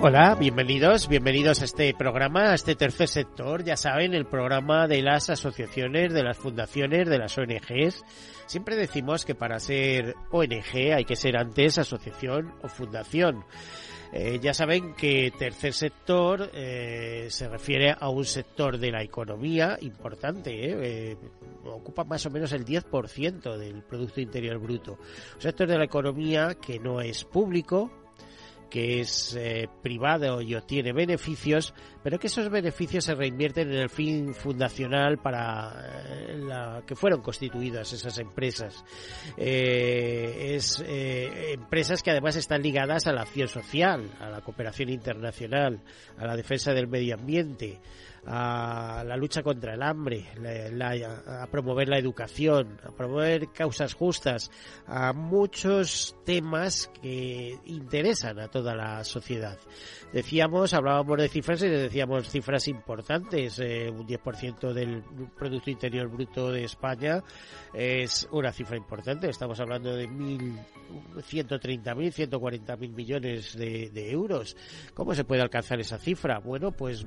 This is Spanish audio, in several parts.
Hola, bienvenidos, bienvenidos a este programa, a este tercer sector, ya saben, el programa de las asociaciones, de las fundaciones, de las ONGs. Siempre decimos que para ser ONG hay que ser antes asociación o fundación. Eh, ya saben que tercer sector eh, se refiere a un sector de la economía importante, eh, ocupa más o menos el 10% del Producto Interior Bruto. Un sector de la economía que no es público, que es eh, privado y obtiene beneficios, pero que esos beneficios se reinvierten en el fin fundacional para eh, la que fueron constituidas esas empresas. Eh, es empresas que además están ligadas a la acción social, a la cooperación internacional, a la defensa del medio ambiente, a la lucha contra el hambre, a promover la educación, a promover causas justas, a muchos temas que interesan a toda la sociedad. Decíamos, hablábamos de cifras y decíamos cifras importantes, eh, un 10% del Producto Interior Bruto de España es una cifra importante, estamos hablando de 1.130.000, 140.000 millones de, de euros. ¿Cómo se puede alcanzar esa cifra? Bueno, pues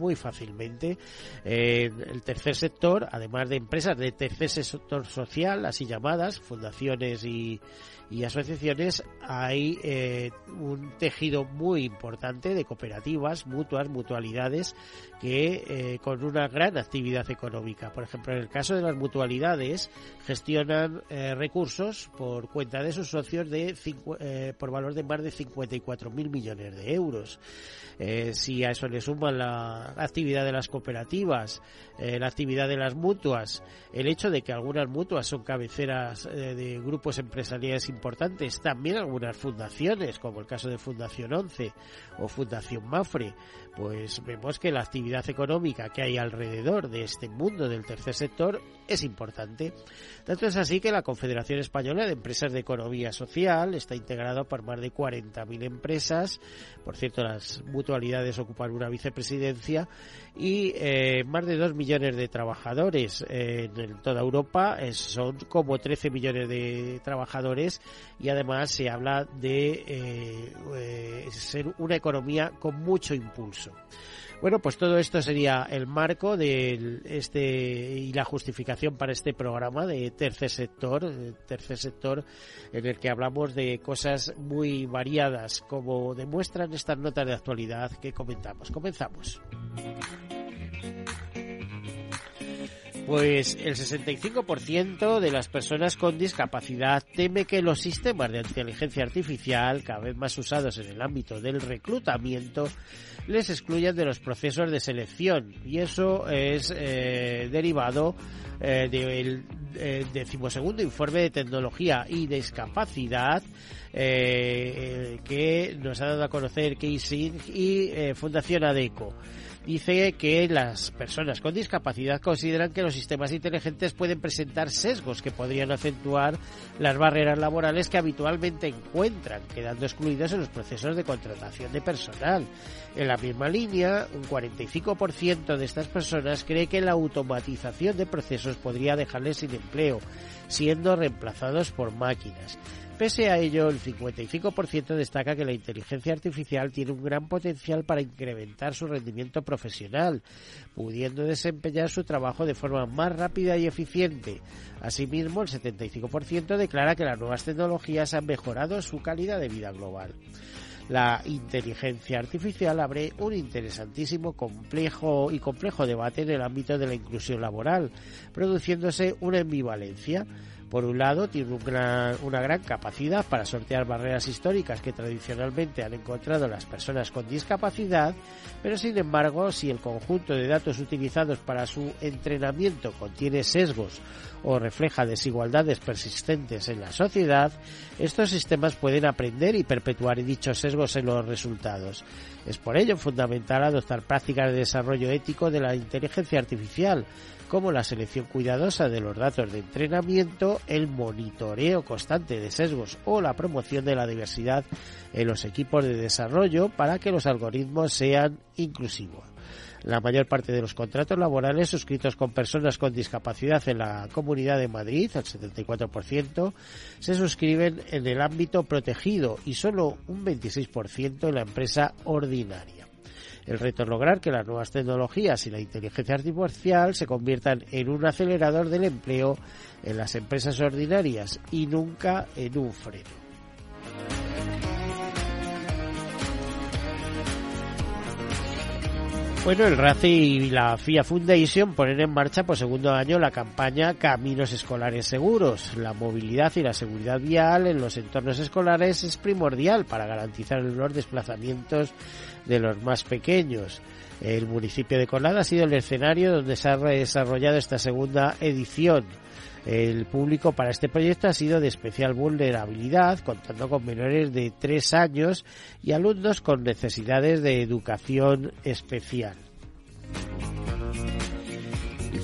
muy fácilmente. Eh, el tercer sector, además de empresas de tercer sector social, así llamadas, fundaciones y, y asociaciones, hay eh, un tejido muy importante de cooperativas, mutuas, mutualidades, que eh, con una gran actividad económica. Por ejemplo, en el caso de las mutualidades, gestionan eh, recursos por cuenta de sus socios de por valor de más de 54.000 millones de euros. si a eso le suman la actividad de las cooperativas, la actividad de las mutuas, el hecho de que algunas mutuas son cabeceras de grupos empresariales importantes, también algunas fundaciones, como el caso de Fundación 11 o Fundación Mafre, pues vemos que la actividad económica que hay alrededor de este mundo del tercer sector es importante. Tanto es así que la Confederación Española de Empresas de Economía Social está integrada por más de 40.000 empresas. Por cierto, las mutualidades ocupan una vicepresidencia y eh, más de 2 millones de trabajadores en toda Europa. son como 13 millones de trabajadores y además se habla de eh, eh, ser una economía con mucho impulso. Bueno, pues todo esto sería el marco de este y la justificación para este programa de tercer sector, tercer sector en el que hablamos de cosas muy variadas, como demuestran estas notas de actualidad que comentamos. Comenzamos. Pues el 65% de las personas con discapacidad teme que los sistemas de inteligencia artificial, cada vez más usados en el ámbito del reclutamiento, les excluyan de los procesos de selección. Y eso es eh, derivado eh, del eh, decimosegundo informe de tecnología y discapacidad que nos ha dado a conocer Casey y Fundación ADECO dice que las personas con discapacidad consideran que los sistemas inteligentes pueden presentar sesgos que podrían acentuar las barreras laborales que habitualmente encuentran, quedando excluidos en los procesos de contratación de personal. En la misma línea, un 45% de estas personas cree que la automatización de procesos podría dejarles sin empleo, siendo reemplazados por máquinas. Pese a ello, el 55% destaca que la inteligencia artificial tiene un gran potencial para incrementar su rendimiento profesional, pudiendo desempeñar su trabajo de forma más rápida y eficiente. Asimismo, el 75% declara que las nuevas tecnologías han mejorado su calidad de vida global la inteligencia artificial abre un interesantísimo complejo y complejo debate en el ámbito de la inclusión laboral, produciéndose una ambivalencia Por un lado, tiene una gran capacidad para sortear barreras históricas que tradicionalmente han encontrado las personas con discapacidad, pero sin embargo, si el conjunto de datos utilizados para su entrenamiento contiene sesgos o refleja desigualdades persistentes en la sociedad, estos sistemas pueden aprender y perpetuar dichos sesgos en los resultados. Es por ello fundamental adoptar prácticas de desarrollo ético de la inteligencia artificial, como la selección cuidadosa de los datos de entrenamiento, el monitoreo constante de sesgos o la promoción de la diversidad en los equipos de desarrollo para que los algoritmos sean inclusivos. La mayor parte de los contratos laborales suscritos con personas con discapacidad en la Comunidad de Madrid, el 74%, se suscriben en el ámbito protegido y solo un 26% en la empresa ordinaria. El reto es lograr que las nuevas tecnologías y la inteligencia artificial se conviertan en un acelerador del empleo en las empresas ordinarias y nunca en un freno. Bueno, el RACE y la FIA Foundation ponen en marcha por segundo año la campaña Caminos Escolares Seguros. La movilidad y la seguridad vial en los entornos escolares es primordial para garantizar los desplazamientos de los más pequeños. El municipio de Colada ha sido el escenario donde se ha desarrollado esta segunda edición. El público para este proyecto ha sido de especial vulnerabilidad, contando con menores de tres años y alumnos con necesidades de educación especial.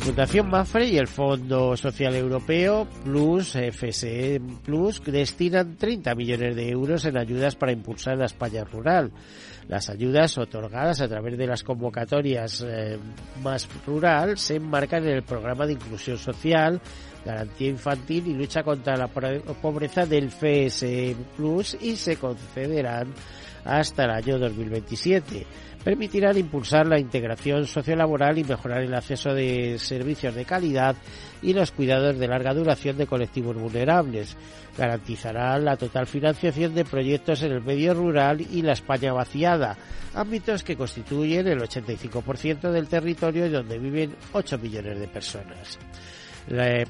Fundación Mafre y el Fondo Social Europeo Plus, FSE Plus, destinan 30 millones de euros en ayudas para impulsar la España rural. Las ayudas otorgadas a través de las convocatorias eh, más rural se enmarcan en el programa de inclusión social, garantía infantil y lucha contra la pobreza del FSE Plus y se concederán hasta el año 2027 permitirán impulsar la integración sociolaboral y mejorar el acceso de servicios de calidad y los cuidados de larga duración de colectivos vulnerables. Garantizarán la total financiación de proyectos en el medio rural y la España vaciada, ámbitos que constituyen el 85% del territorio y donde viven 8 millones de personas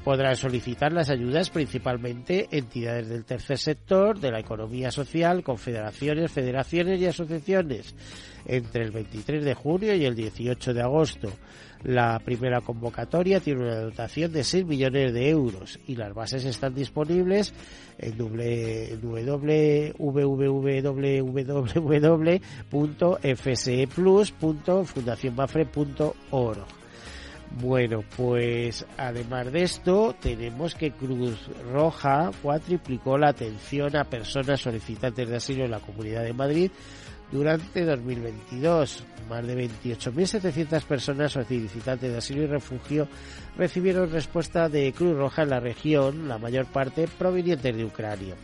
podrán solicitar las ayudas principalmente entidades del tercer sector, de la economía social, confederaciones, federaciones y asociaciones entre el 23 de junio y el 18 de agosto. La primera convocatoria tiene una dotación de 6 millones de euros y las bases están disponibles en www.fseplus.fundacionmafre.org. Bueno, pues además de esto, tenemos que Cruz Roja cuatriplicó la atención a personas solicitantes de asilo en la Comunidad de Madrid durante 2022. Más de 28.700 personas solicitantes de asilo y refugio recibieron respuesta de Cruz Roja en la región, la mayor parte provenientes de Ucrania.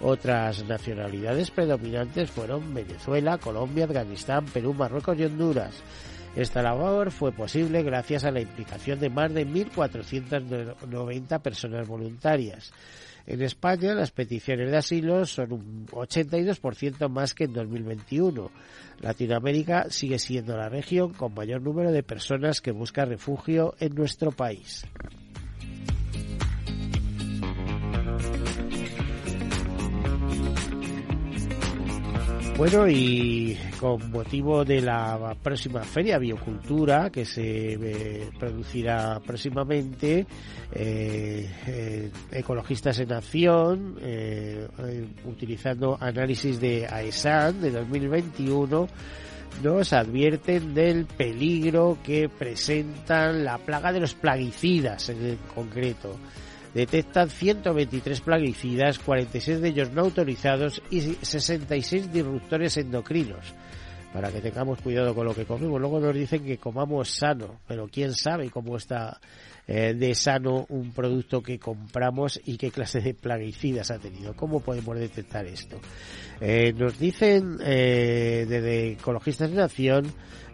Otras nacionalidades predominantes fueron Venezuela, Colombia, Afganistán, Perú, Marruecos y Honduras. Esta labor fue posible gracias a la implicación de más de 1.490 personas voluntarias. En España, las peticiones de asilo son un 82% más que en 2021. Latinoamérica sigue siendo la región con mayor número de personas que buscan refugio en nuestro país. Bueno, y con motivo de la próxima Feria Biocultura que se eh, producirá próximamente, eh, eh, Ecologistas en Acción, utilizando análisis de AESAN de 2021, nos advierten del peligro que presentan la plaga de los plaguicidas en concreto detectan 123 plaguicidas, 46 de ellos no autorizados y 66 disruptores endocrinos. Para que tengamos cuidado con lo que comemos. Luego nos dicen que comamos sano, pero quién sabe cómo está eh, de sano un producto que compramos y qué clase de plaguicidas ha tenido. ¿Cómo podemos detectar esto? Eh, nos dicen eh, desde Ecologistas de Nación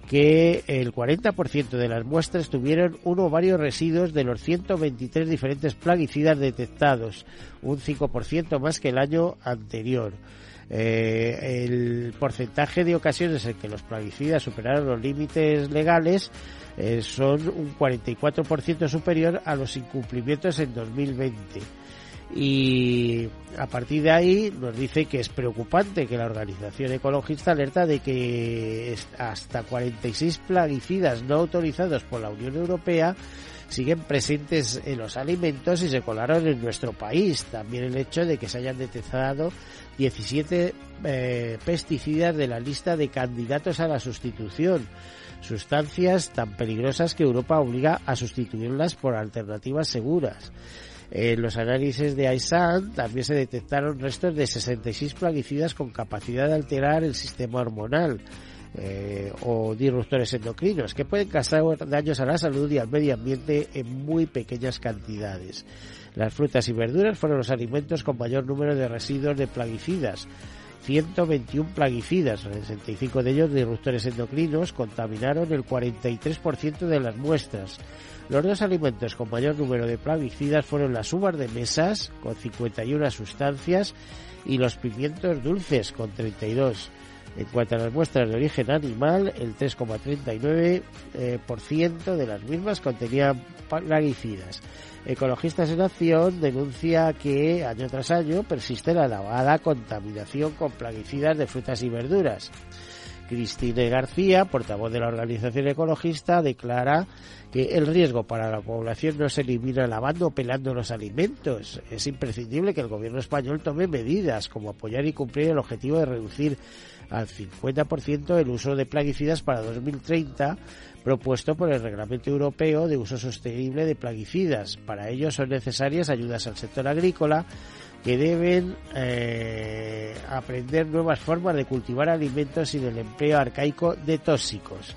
que el 40% de las muestras tuvieron uno o varios residuos de los 123 diferentes plaguicidas detectados, un 5% más que el año anterior. Eh, el porcentaje de ocasiones en que los plaguicidas superaron los límites legales eh, son un 44% superior a los incumplimientos en 2020. Y a partir de ahí nos dice que es preocupante que la organización ecologista alerta de que hasta 46 plaguicidas no autorizados por la Unión Europea siguen presentes en los alimentos y se colaron en nuestro país. También el hecho de que se hayan detectado 17 eh, pesticidas de la lista de candidatos a la sustitución, sustancias tan peligrosas que Europa obliga a sustituirlas por alternativas seguras. En los análisis de AISAN también se detectaron restos de 66 plaguicidas con capacidad de alterar el sistema hormonal. Eh, o disruptores endocrinos que pueden causar daños a la salud y al medio ambiente en muy pequeñas cantidades. Las frutas y verduras fueron los alimentos con mayor número de residuos de plaguicidas. 121 plaguicidas, 65 de ellos disruptores endocrinos, contaminaron el 43% de las muestras. Los dos alimentos con mayor número de plaguicidas fueron las uvas de mesas, con 51 sustancias, y los pimientos dulces, con 32. En cuanto a las muestras de origen animal, el 3,39% eh, de las mismas contenían plaguicidas. Ecologistas en Acción denuncia que año tras año persiste la lavada contaminación con plaguicidas de frutas y verduras. Cristine García, portavoz de la organización ecologista, declara que el riesgo para la población no se elimina lavando o pelando los alimentos. Es imprescindible que el gobierno español tome medidas como apoyar y cumplir el objetivo de reducir al 50% el uso de plaguicidas para 2030 propuesto por el Reglamento Europeo de Uso Sostenible de Plaguicidas. Para ello son necesarias ayudas al sector agrícola que deben eh, aprender nuevas formas de cultivar alimentos sin el empleo arcaico de tóxicos.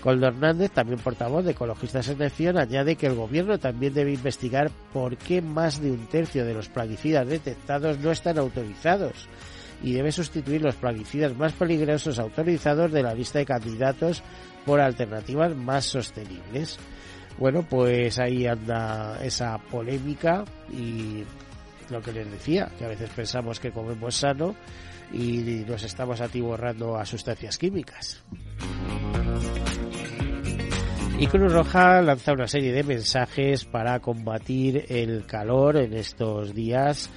Coldo Hernández, también portavoz de Ecologistas en Acción, añade que el gobierno también debe investigar por qué más de un tercio de los plaguicidas detectados no están autorizados y debe sustituir los plaguicidas más peligrosos autorizados de la lista de candidatos por alternativas más sostenibles. Bueno, pues ahí anda esa polémica y lo que les decía, que a veces pensamos que comemos sano y nos estamos atiborrando a sustancias químicas. Y Cruz Roja lanza una serie de mensajes para combatir el calor en estos días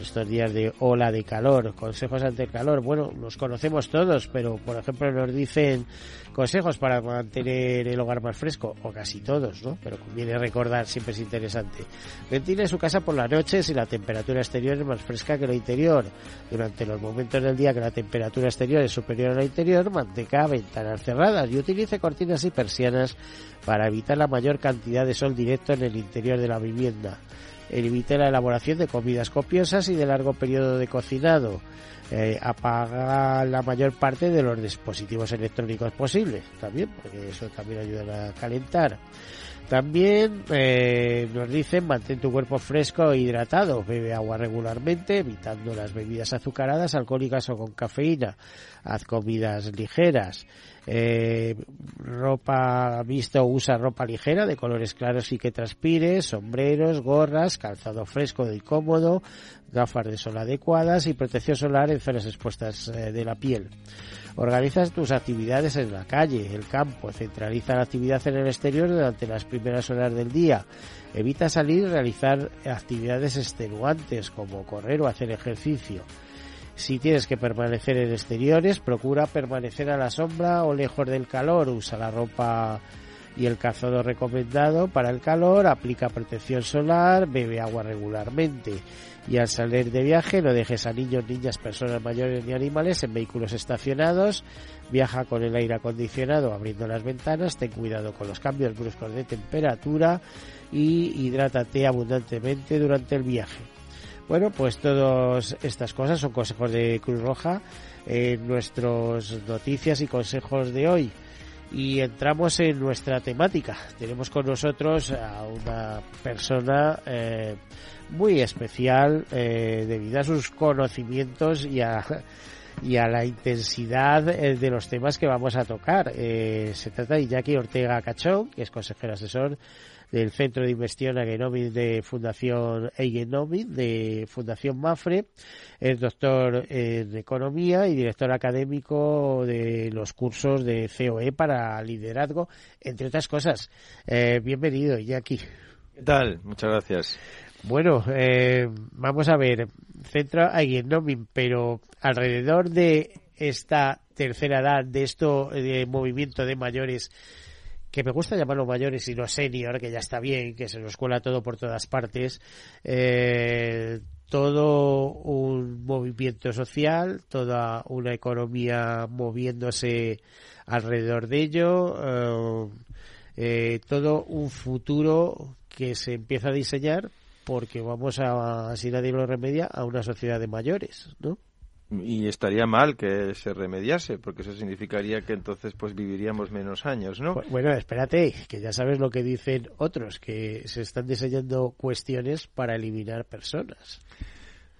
estos días de ola de calor, consejos ante el calor. Bueno, los conocemos todos, pero por ejemplo nos dicen consejos para mantener el hogar más fresco, o casi todos, ¿no? Pero conviene recordar, siempre es interesante. Ventile su casa por la noche si la temperatura exterior es más fresca que la interior. Durante los momentos del día que la temperatura exterior es superior a la interior, mantenga ventanas cerradas y utilice cortinas y persianas para evitar la mayor cantidad de sol directo en el interior de la vivienda evite la elaboración de comidas copiosas y de largo periodo de cocinado. Eh, apaga la mayor parte de los dispositivos electrónicos posibles también, porque eso también ayuda a calentar. También eh, nos dicen mantén tu cuerpo fresco e hidratado, bebe agua regularmente, evitando las bebidas azucaradas, alcohólicas o con cafeína, haz comidas ligeras, eh, ropa visto usa ropa ligera de colores claros y que transpire, sombreros, gorras, calzado fresco y cómodo, gafas de sol adecuadas y protección solar en zonas expuestas eh, de la piel. Organizas tus actividades en la calle, el campo, centraliza la actividad en el exterior durante las primeras horas del día. Evita salir y realizar actividades extenuantes como correr o hacer ejercicio. Si tienes que permanecer en exteriores, procura permanecer a la sombra o lejos del calor. Usa la ropa y el calzado recomendado para el calor, aplica protección solar, bebe agua regularmente y al salir de viaje no dejes a niños, niñas, personas mayores ni animales en vehículos estacionados, viaja con el aire acondicionado abriendo las ventanas, ten cuidado con los cambios bruscos de temperatura y hidrátate abundantemente durante el viaje. Bueno, pues todas estas cosas son consejos de Cruz Roja en nuestras noticias y consejos de hoy. Y entramos en nuestra temática. Tenemos con nosotros a una persona eh, muy especial eh, debido a sus conocimientos y a, y a la intensidad eh, de los temas que vamos a tocar. se trata de Jackie Ortega Cachón, que es consejero asesor del Centro de Investigación Agenomic de Fundación Eigenomid, de Fundación Mafre, es doctor en Economía y director académico de los cursos de COE para liderazgo, entre otras cosas. Eh, bienvenido, Jackie. ¿Qué tal? Muchas gracias. Bueno, eh, vamos a ver, centro Nomin, pero alrededor de esta tercera edad, de esto de movimiento de mayores, que me gusta llamarlo mayores y no senior, que ya está bien, que se nos cuela todo por todas partes, eh, todo un movimiento social, toda una economía moviéndose alrededor de ello, eh, eh, todo un futuro que se empieza a diseñar porque vamos a, si nadie lo remedia, a una sociedad de mayores, ¿no? Y estaría mal que se remediase, porque eso significaría que entonces pues viviríamos menos años, ¿no? Bueno, espérate, que ya sabes lo que dicen otros, que se están diseñando cuestiones para eliminar personas.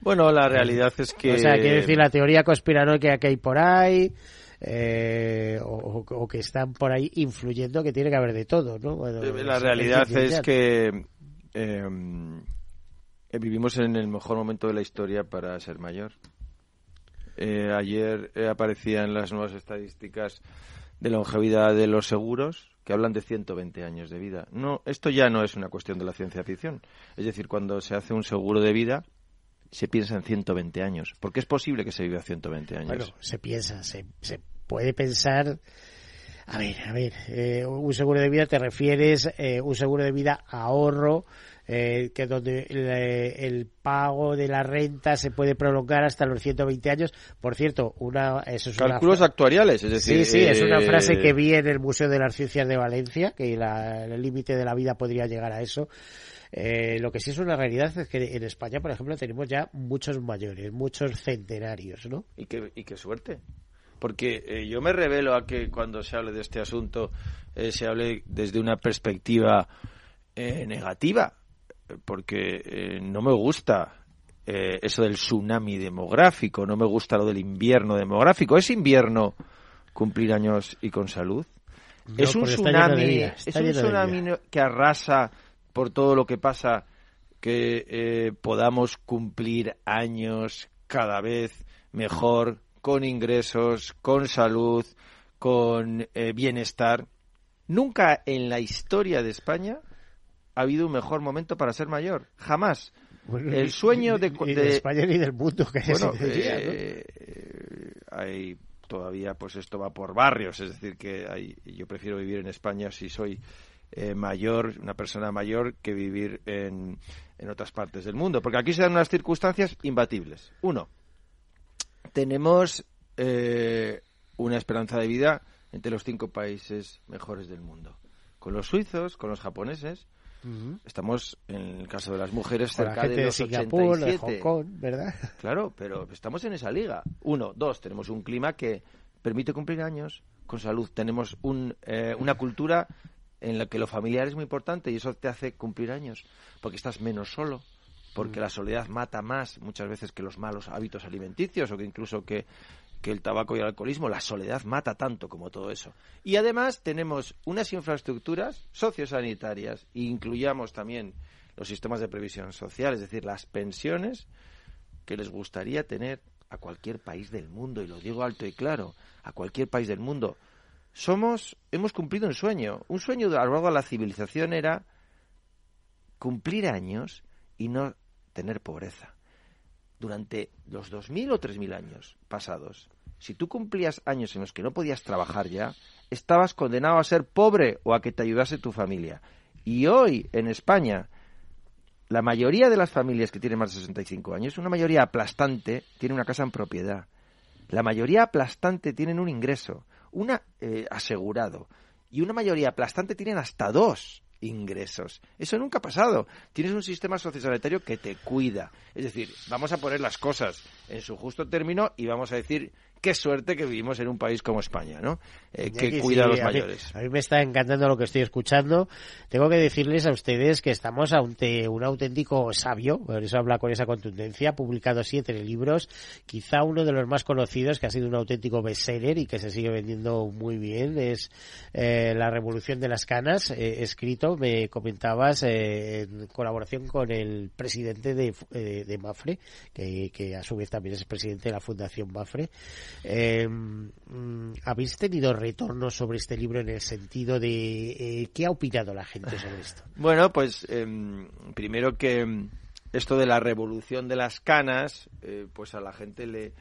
Bueno, la realidad es que... O sea, quiero decir, la teoría conspiranoica que hay por ahí, eh, o, que están por ahí influyendo, que tiene que haber de todo, ¿no? Eh, la realidad es que em, eh, vivimos en el mejor momento de la historia para ser mayor. Eh, ayer eh, aparecían las nuevas estadísticas de longevidad de los seguros que hablan de 120 años de vida. No, esto ya no es una cuestión de la ciencia ficción. Es decir, cuando se hace un seguro de vida, se piensa en 120 años. Porque es posible que se viva 120 años. Bueno, se piensa, se, se puede pensar. A ver, a ver, eh, un seguro de vida te refieres, eh, un seguro de vida ahorro, eh, que donde el, pago de la renta se puede prolongar hasta los 120 años. Por cierto, una eso es cálculos actuariales, es decir, sí, sí, es una frase que vi en el Museo de las Ciencias de Valencia, que el límite de la vida podría llegar a eso. Eh, lo que sí es una realidad es que en España, por ejemplo, tenemos ya muchos mayores, muchos centenarios, ¿no? Y qué, y qué suerte. Porque eh, yo me revelo a que cuando se hable de este asunto se hable desde una perspectiva negativa porque eh, no me gusta eh, eso del tsunami demográfico, no me gusta lo del invierno demográfico. ¿Es invierno cumplir años y con salud? es un tsunami, es un tsunami que arrasa por todo lo que pasa que eh, podamos cumplir años cada vez mejor, con ingresos, con salud, con bienestar. Nunca en la historia de España ha habido un mejor momento para ser mayor. Jamás. el sueño de, de, España ni del mundo que bueno, eh, hay todavía pues esto va por barrios es decir que hay, yo prefiero vivir en España si soy eh, mayor una persona mayor que vivir en, en otras partes del mundo porque aquí se dan unas circunstancias imbatibles uno tenemos eh, una esperanza de vida entre los cinco países mejores del mundo con los suizos con los japoneses Estamos, en el caso de las mujeres, cerca de los 87. ¿verdad? Claro, pero estamos en esa liga. Uno, dos, tenemos un clima que permite cumplir años con salud. Tenemos un, eh, una cultura en la que lo familiar es muy importante y eso te hace cumplir años, porque estás menos solo, porque la soledad mata más muchas veces que los malos hábitos alimenticios o que incluso que que el tabaco y el alcoholismo, la soledad mata tanto como todo eso. Y además tenemos unas infraestructuras sociosanitarias, incluyamos también los sistemas de previsión social, es decir, las pensiones que les gustaría tener a cualquier país del mundo, y lo digo alto y claro, a cualquier país del mundo. Somos, hemos cumplido un sueño. Un sueño a lo de la civilización era cumplir años y no tener pobreza durante los 2.000 o 3.000 años pasados, si tú cumplías años en los que no podías trabajar ya, estabas condenado a ser pobre o a que te ayudase tu familia. Y hoy, en España, la mayoría de las familias que tienen más de 65 años, una mayoría aplastante, tiene una casa en propiedad. La mayoría aplastante tienen un ingreso, una eh, asegurado. Y una mayoría aplastante tienen hasta dos ingresos. Eso nunca ha pasado. Tienes un sistema sociosanitario que te cuida. Es decir, vamos a poner las cosas en su justo término y vamos a decir qué suerte que vivimos en un país como España, ¿no? Eh, que cuida a los mayores. A mí, me está encantando lo que estoy escuchando. Tengo que decirles a ustedes que estamos ante un auténtico sabio, por eso habla con esa contundencia, ha publicado siete libros, quizá uno de los más conocidos, que ha sido un auténtico bestseller y que se sigue vendiendo muy bien, es eh, La Revolución de las Canas, eh, escrito, me comentabas, en colaboración con el presidente de, de Mafre, que, que a su vez también es presidente de la Fundación Mafre. Eh, mm, ¿Habéis tenido retorno sobre este libro en el sentido de eh, qué ha opinado la gente sobre esto? Bueno, pues em, primero que esto de la revolución de las canas, eh, pues a la gente le,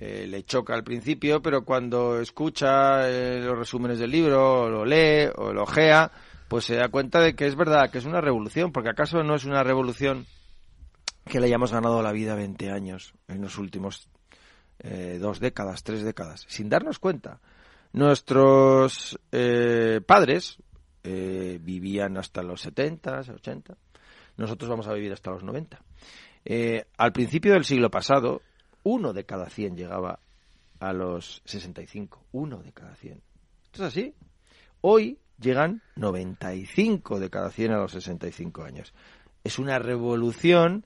le choca al principio, pero cuando escucha los resúmenes del libro, o lo lee o lo ojea, pues se da cuenta de que es verdad, que es una revolución, porque acaso no es una revolución que le hayamos ganado la vida 20 años en los últimos eh, dos décadas, tres décadas, sin darnos cuenta. Nuestros eh, padres eh, vivían hasta los 70, 80. Nosotros vamos a vivir hasta los 90. Eh, al principio del siglo pasado, uno de cada 100 llegaba a los 65. Uno de cada 100. Esto es así. Hoy llegan 95 de cada 100 a los 65 años. Es una revolución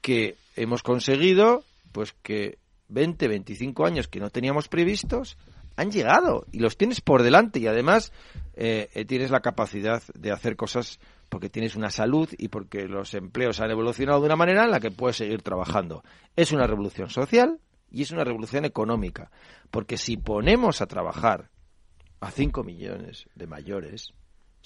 que hemos conseguido, pues que 20, 25 años que no teníamos previstos han llegado y los tienes por delante y además eh, tienes la capacidad de hacer cosas porque tienes una salud y porque los empleos han evolucionado de una manera en la que puedes seguir trabajando. Es una revolución social y es una revolución económica, porque si ponemos a trabajar a 5 millones de mayores,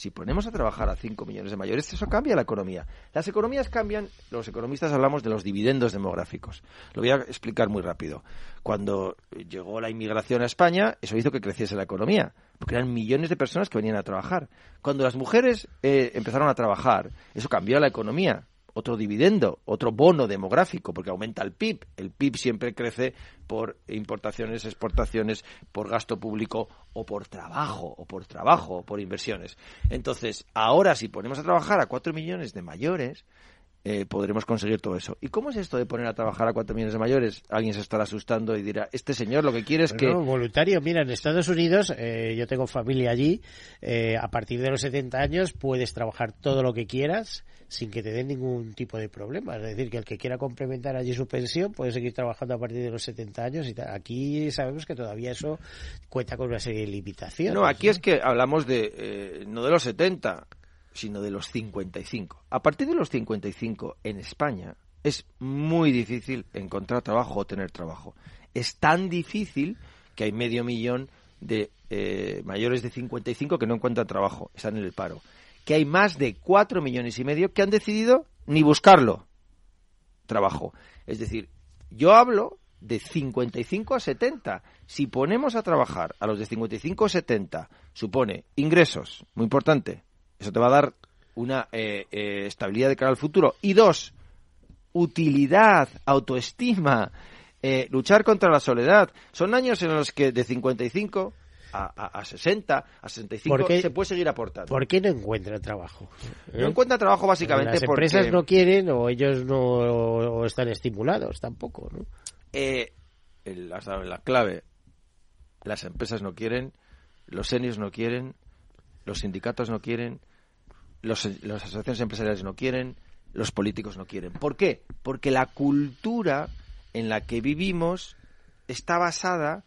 si ponemos a trabajar a 5 millones de mayores, eso cambia la economía. Las economías cambian, los economistas hablamos de los dividendos demográficos. Lo voy a explicar muy rápido. Cuando llegó la inmigración a España, eso hizo que creciese la economía, porque eran millones de personas que venían a trabajar. Cuando las mujeres eh, empezaron a trabajar, eso cambió la economía otro dividendo, otro bono demográfico, porque aumenta el PIB. El PIB siempre crece por importaciones, exportaciones, por gasto público o por trabajo, o por trabajo, o por inversiones. Entonces, ahora si ponemos a trabajar a cuatro millones de mayores, eh, podremos conseguir todo eso. ¿Y cómo es esto de poner a trabajar a cuatro millones de mayores? Alguien se estará asustando y dirá, este señor lo que quiere es que... voluntario, mira, en Estados Unidos, eh, yo tengo familia allí, eh, a partir de los 70 años puedes trabajar todo lo que quieras sin que te den ningún tipo de problema. Es decir, que el que quiera complementar allí su pensión puede seguir trabajando a partir de los 70 años y aquí sabemos que todavía eso cuenta con una serie de limitaciones. No, aquí es que hablamos de, no de los 70, sino de los 55. A partir de los 55 en España es muy difícil encontrar trabajo o tener trabajo. Es tan difícil que hay medio millón de eh, mayores de 55 que no encuentran trabajo, están en el paro. Que hay más de 4 millones y medio que han decidido ni buscarlo trabajo. Es decir, yo hablo de 55 a 70. Si ponemos a trabajar a los de 55 a 70, supone ingresos, muy importante, eso te va a dar una eh, eh, estabilidad de cara al futuro. Y dos, utilidad, autoestima, eh, luchar contra la soledad. Son años en los que de 55 a, a, 60, a 65 se puede seguir aportando. ¿Por qué no encuentra trabajo? No encuentra trabajo básicamente Las empresas no quieren o ellos no están estimulados tampoco, ¿no? la clave. Las empresas no quieren, los seniors no quieren, los sindicatos no quieren, los, las asociaciones empresariales no quieren, los políticos no quieren. ¿Por qué? Porque la cultura en la que vivimos está basada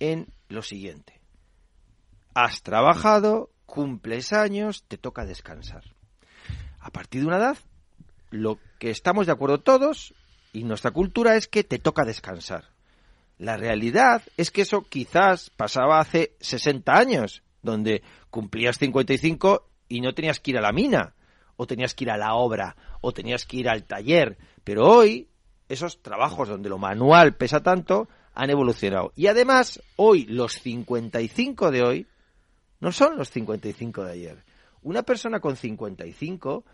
en lo siguiente. Has trabajado, cumples años, te toca descansar. A partir de una edad, lo que estamos de acuerdo todos y nuestra cultura es que te toca descansar. La realidad es que eso quizás pasaba hace 60 años, donde cumplías 55 y no tenías que ir a la mina, o tenías que ir a la obra, o tenías que ir al taller. Pero hoy, esos trabajos donde lo manual pesa tanto, han evolucionado. Y además, hoy, los 55 de hoy, no son los 55 de ayer. Una persona con 55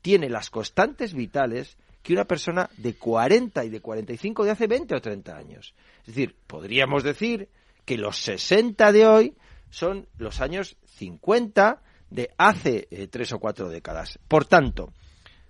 tiene las constantes vitales que una persona de 40 y de 45 de hace 20 o 30 años. Es decir, podríamos decir que los 60 de hoy son los años 50 de hace eh, tres o cuatro décadas. Por tanto,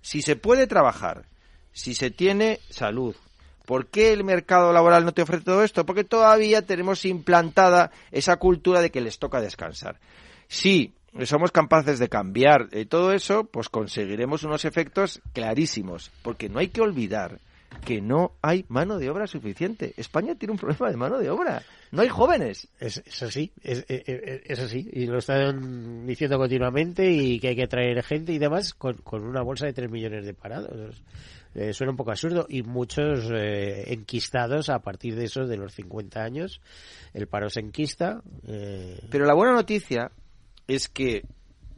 si se puede trabajar, si se tiene salud, ¿por qué el mercado laboral no te ofrece todo esto? Porque todavía tenemos implantada esa cultura de que les toca descansar. Si somos capaces de cambiar eh, todo eso, pues conseguiremos unos efectos clarísimos, porque no hay que olvidar que no hay mano de obra suficiente. España tiene un problema de mano de obra. No hay jóvenes. Es, así, es, así. Y lo están diciendo continuamente y que hay que traer gente y demás con, una bolsa de 3 millones de parados. Eh, suena un poco absurdo y muchos eh, enquistados a partir de eso, de los 50 años. El paro se enquista. Eh... Pero la buena noticia es que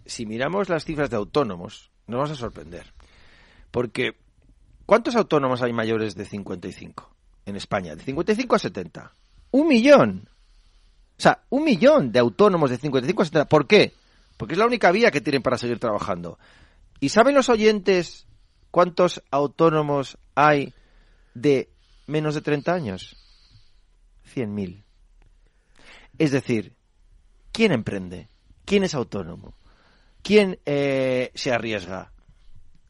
si miramos las cifras de autónomos, nos vamos a sorprender. Porque ¿Cuántos autónomos hay mayores de 55 en España? De 55 a 70. Un millón. O sea, un millón de autónomos de 55 a 70. ¿Por qué? Porque es la única vía que tienen para seguir trabajando. ¿Y saben los oyentes cuántos autónomos hay de menos de 30 años? 100.000. Es decir, ¿quién emprende? ¿Quién es autónomo? ¿Quién eh, se arriesga?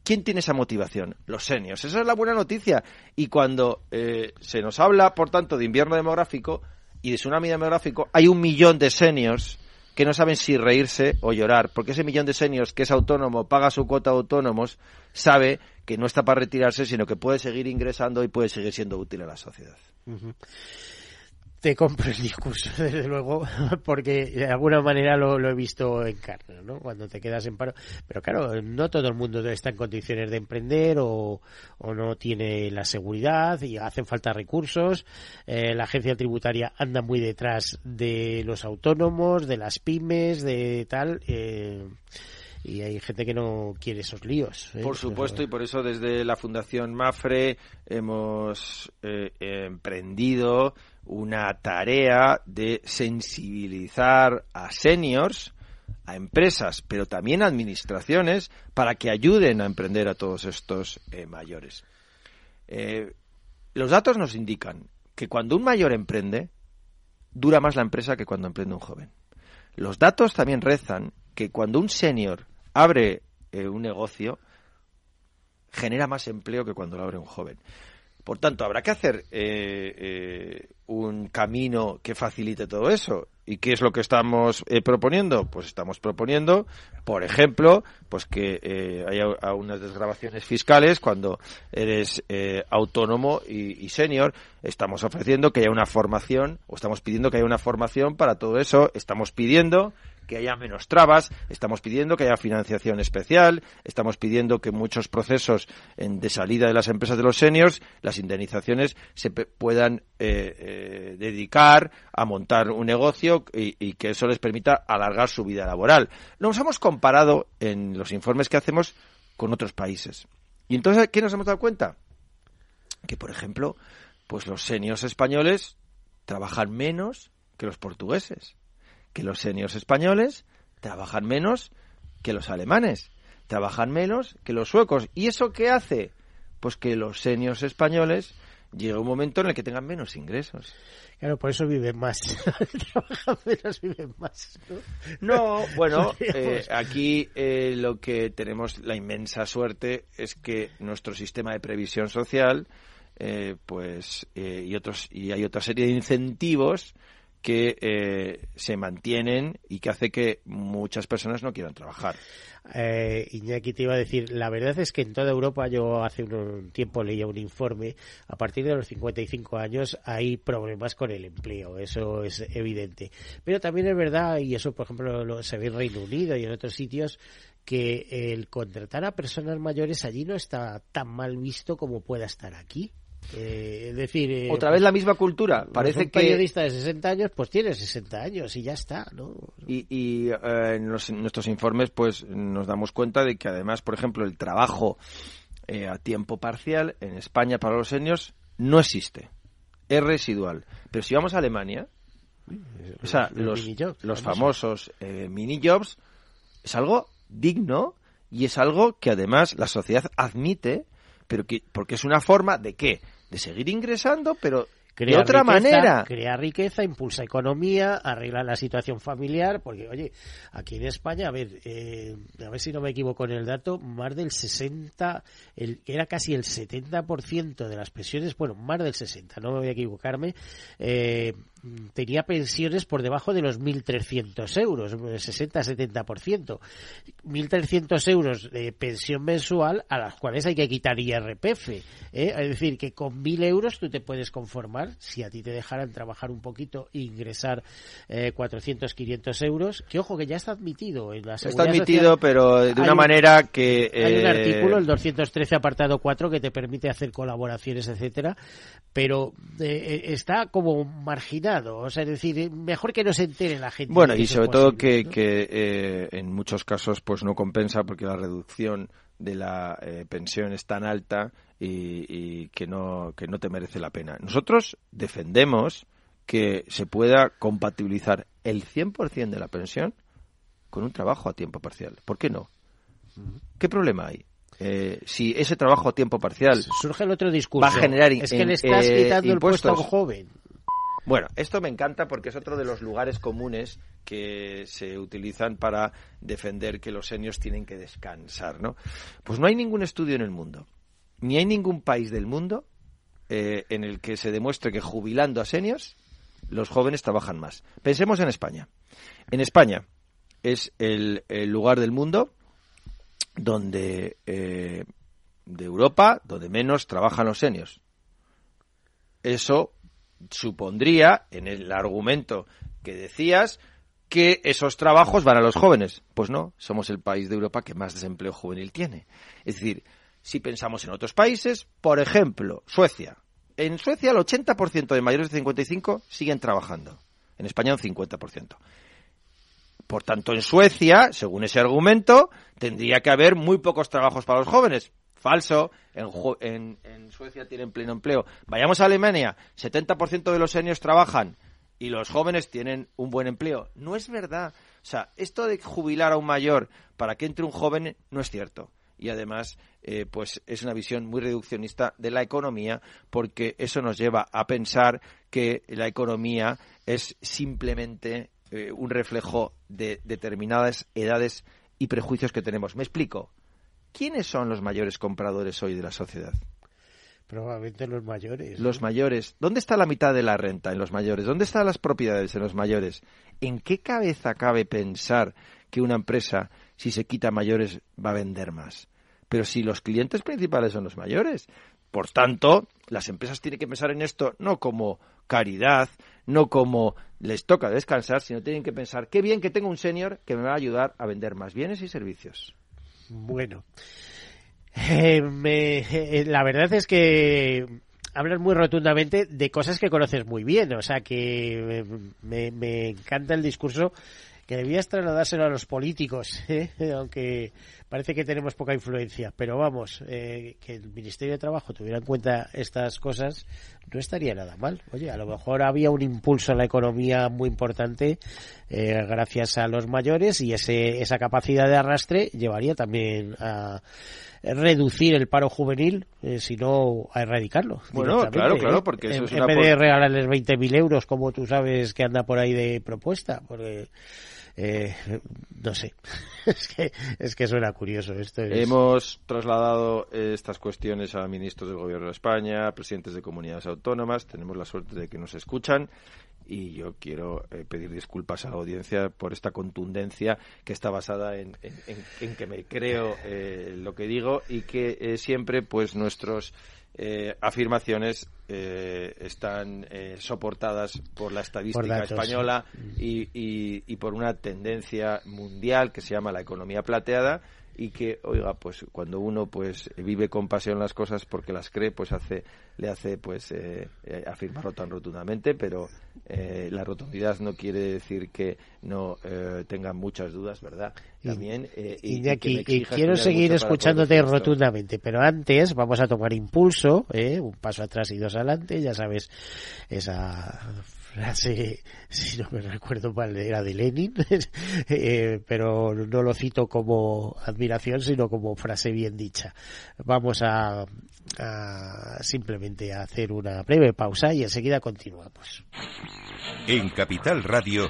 ¿Quién tiene esa motivación? Los seniors. Esa es la buena noticia. Y cuando eh, se nos habla, por tanto, de invierno demográfico y de tsunami demográfico, hay un millón de seniors que no saben si reírse o llorar, porque ese millón de seniors que es autónomo, paga su cuota de autónomos, sabe que no está para retirarse, sino que puede seguir ingresando y puede seguir siendo útil a la sociedad te compro el discurso, desde luego, porque de alguna manera lo, he visto en carne, ¿no? Cuando te quedas en paro. Pero claro, no todo el mundo está en condiciones de emprender o, no tiene la seguridad y hacen falta recursos. Eh, la agencia tributaria anda muy detrás de los autónomos, de las pymes, de tal. Eh, y hay gente que no quiere esos líos. ¿eh? Por supuesto, y por eso desde la Fundación Mafre hemos emprendido una tarea de sensibilizar a seniors, a empresas, pero también a administraciones para que ayuden a emprender a todos estos eh, mayores. Eh, los datos nos indican que cuando un mayor emprende, dura más la empresa que cuando emprende un joven. Los datos también rezan que cuando un senior abre eh, un negocio, genera más empleo que cuando lo abre un joven. Por tanto, habrá que hacer un camino que facilite todo eso. ¿Y qué es lo que estamos eh, proponiendo? Pues estamos proponiendo, por ejemplo, pues que haya unas desgrabaciones fiscales cuando eres autónomo y, y senior. Estamos ofreciendo que haya una formación, o estamos pidiendo que haya una formación para todo eso. Estamos pidiendo que haya menos trabas, estamos pidiendo que haya financiación especial, estamos pidiendo que muchos procesos de salida de las empresas de los seniors, las indemnizaciones se puedan eh, eh, dedicar a montar un negocio y, y, que eso les permita alargar su vida laboral. Nos hemos comparado en los informes que hacemos con otros países. Y entonces, ¿qué nos hemos dado cuenta? Que, por ejemplo, pues los seniors españoles trabajan menos que los portugueses que los seniors españoles trabajan menos que los alemanes, trabajan menos que los suecos. ¿Y eso qué hace? Pues que los seniors españoles llega un momento en el que tengan menos ingresos. Claro, por eso viven más. Trabajan menos, viven más. No, bueno, eh, aquí eh, lo que tenemos la inmensa suerte es que nuestro sistema de previsión social, eh, pues, y otros y hay otra serie de incentivos que eh, se mantienen y que hace que muchas personas no quieran trabajar. Eh, Iñaki te iba a decir, la verdad es que en toda Europa, yo hace un tiempo leía un informe, a partir de los 55 años hay problemas con el empleo, eso es evidente. Pero también es verdad, y eso por ejemplo lo, se ve en Reino Unido y en otros sitios, que el contratar a personas mayores allí no está tan mal visto como pueda estar aquí. Eh, es decir, eh, otra vez la misma cultura. Parece un que periodista de 60 años, pues tiene 60 años y ya está, ¿no? Y, eh, en, nuestros informes, pues nos damos cuenta de que además, por ejemplo, el trabajo a tiempo parcial en España para los seniors no existe, es residual. Pero si vamos a Alemania, o sea, los, los famosos mini jobs es algo digno y es algo que además la sociedad admite, pero que porque es una forma de qué de seguir ingresando, pero de otra manera. Crea riqueza, impulsa economía, arregla la situación familiar, porque, oye, aquí en España, a ver, eh, a ver si no me equivoco en el dato, más del 60, el, era casi el 70% de las pensiones, bueno, más del 60, no me voy a equivocarme, eh, tenía pensiones por debajo de los 1.300 euros, 60-70%. 1.300 euros de pensión mensual a las cuales hay que quitar IRPF. ¿eh? Es decir, que con 1.000 euros tú te puedes conformar, si a ti te dejaran trabajar un poquito e ingresar eh, 400, 500 euros, que ojo que ya está admitido en la Está admitido, pero de una manera que... Hay un eh, artículo, el 213 apartado 4, que te permite hacer colaboraciones, etcétera, pero eh, está como marginal o sea, es decir, mejor que no se entere la gente. Bueno, y sobre todo que, que eh, en muchos casos pues no compensa porque la reducción de la eh, pensión es tan alta y, que, no, que no te merece la pena. Nosotros defendemos que se pueda compatibilizar el 100% de la pensión con un trabajo a tiempo parcial. ¿Por qué no? ¿Qué problema hay? Eh, si ese trabajo a tiempo parcial surge el otro discurso va a generar es que le estás eh, quitando el puesto a un joven bueno, esto me encanta porque es otro de los lugares comunes que se utilizan para defender que los senios tienen que descansar, ¿no? Pues no hay ningún estudio en el mundo, ni hay ningún país del mundo eh, en el que se demuestre que jubilando a senios los jóvenes trabajan más. Pensemos en España. En España es el, lugar del mundo donde eh, de Europa donde menos trabajan los senios. Eso supondría, en el argumento que decías, que esos trabajos van a los jóvenes. Pues no, somos el país de Europa que más desempleo juvenil tiene. Es decir, si pensamos en otros países, por ejemplo, Suecia. En Suecia el 80% de mayores de 55 siguen trabajando. En España un 50%. Por tanto, en Suecia, según ese argumento, tendría que haber muy pocos trabajos para los jóvenes. Falso. En, en, Suecia tienen pleno empleo. Vayamos a Alemania. 70% de los seniors trabajan y los jóvenes tienen un buen empleo. No es verdad. O sea, esto de jubilar a un mayor para que entre un joven no es cierto. Y además, eh, pues es una visión muy reduccionista de la economía, porque eso nos lleva a pensar que la economía es simplemente eh, un reflejo de determinadas edades y prejuicios que tenemos. Me explico. ¿Quiénes son los mayores compradores hoy de la sociedad? Probablemente los mayores. Los mayores. ¿Dónde está la mitad de la renta en los mayores? ¿Dónde están las propiedades en los mayores? ¿En qué cabeza cabe pensar que una empresa, si se quita mayores, va a vender más? Pero si los clientes principales son los mayores. Por tanto, las empresas tienen que pensar en esto no como caridad, no como les toca descansar, sino tienen que pensar qué bien que tengo un senior que me va a ayudar a vender más bienes y servicios. Bueno, eh, eh, la verdad es que hablas muy rotundamente de cosas que conoces muy bien, o sea que me, me encanta el discurso que debías trasladárselo a los políticos, ¿eh? aunque parece que tenemos poca influencia. Pero vamos, eh, que el Ministerio de Trabajo tuviera en cuenta estas cosas no estaría nada mal. Oye, a lo mejor había un impulso en la economía muy importante eh, gracias a los mayores y ese, esa capacidad de arrastre llevaría también a reducir el paro juvenil, eh, sino a erradicarlo. Bueno, claro, claro, porque eso en, es en vez de regalarles 20.000 euros, como tú sabes que anda por ahí de propuesta, porque eh, no sé, es que, es que suena curioso esto. Hemos trasladado estas cuestiones a ministros del Gobierno de España, presidentes de comunidades autónomas, tenemos la suerte de que nos escuchan y yo quiero eh, pedir disculpas a la audiencia por esta contundencia que está basada en, que me creo eh, lo que digo y que siempre pues nuestros eh, afirmaciones eh, están eh, soportadas por la estadística española y, y, por una tendencia mundial que se llama la economía plateada y que oiga pues cuando uno pues vive con pasión las cosas porque las cree pues hace le hace pues eh, eh afirmarlo tan rotundamente pero eh, la rotundidad no quiere decir que no eh, tengan muchas dudas verdad también y, de aquí quiero seguir escuchándote rotundamente pero antes vamos a tomar impulso un paso atrás y dos adelante ya sabes esa frase, si no me recuerdo mal, era de Lenin, eh, pero no lo cito como admiración, sino como frase bien dicha. Vamos a, simplemente hacer una breve pausa y enseguida continuamos. En Capital Radio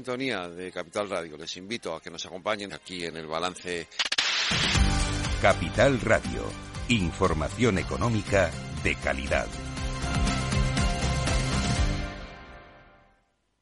sintonía de Capital Radio. Les invito a que nos acompañen aquí en el balance. Capital Radio. Información económica de calidad.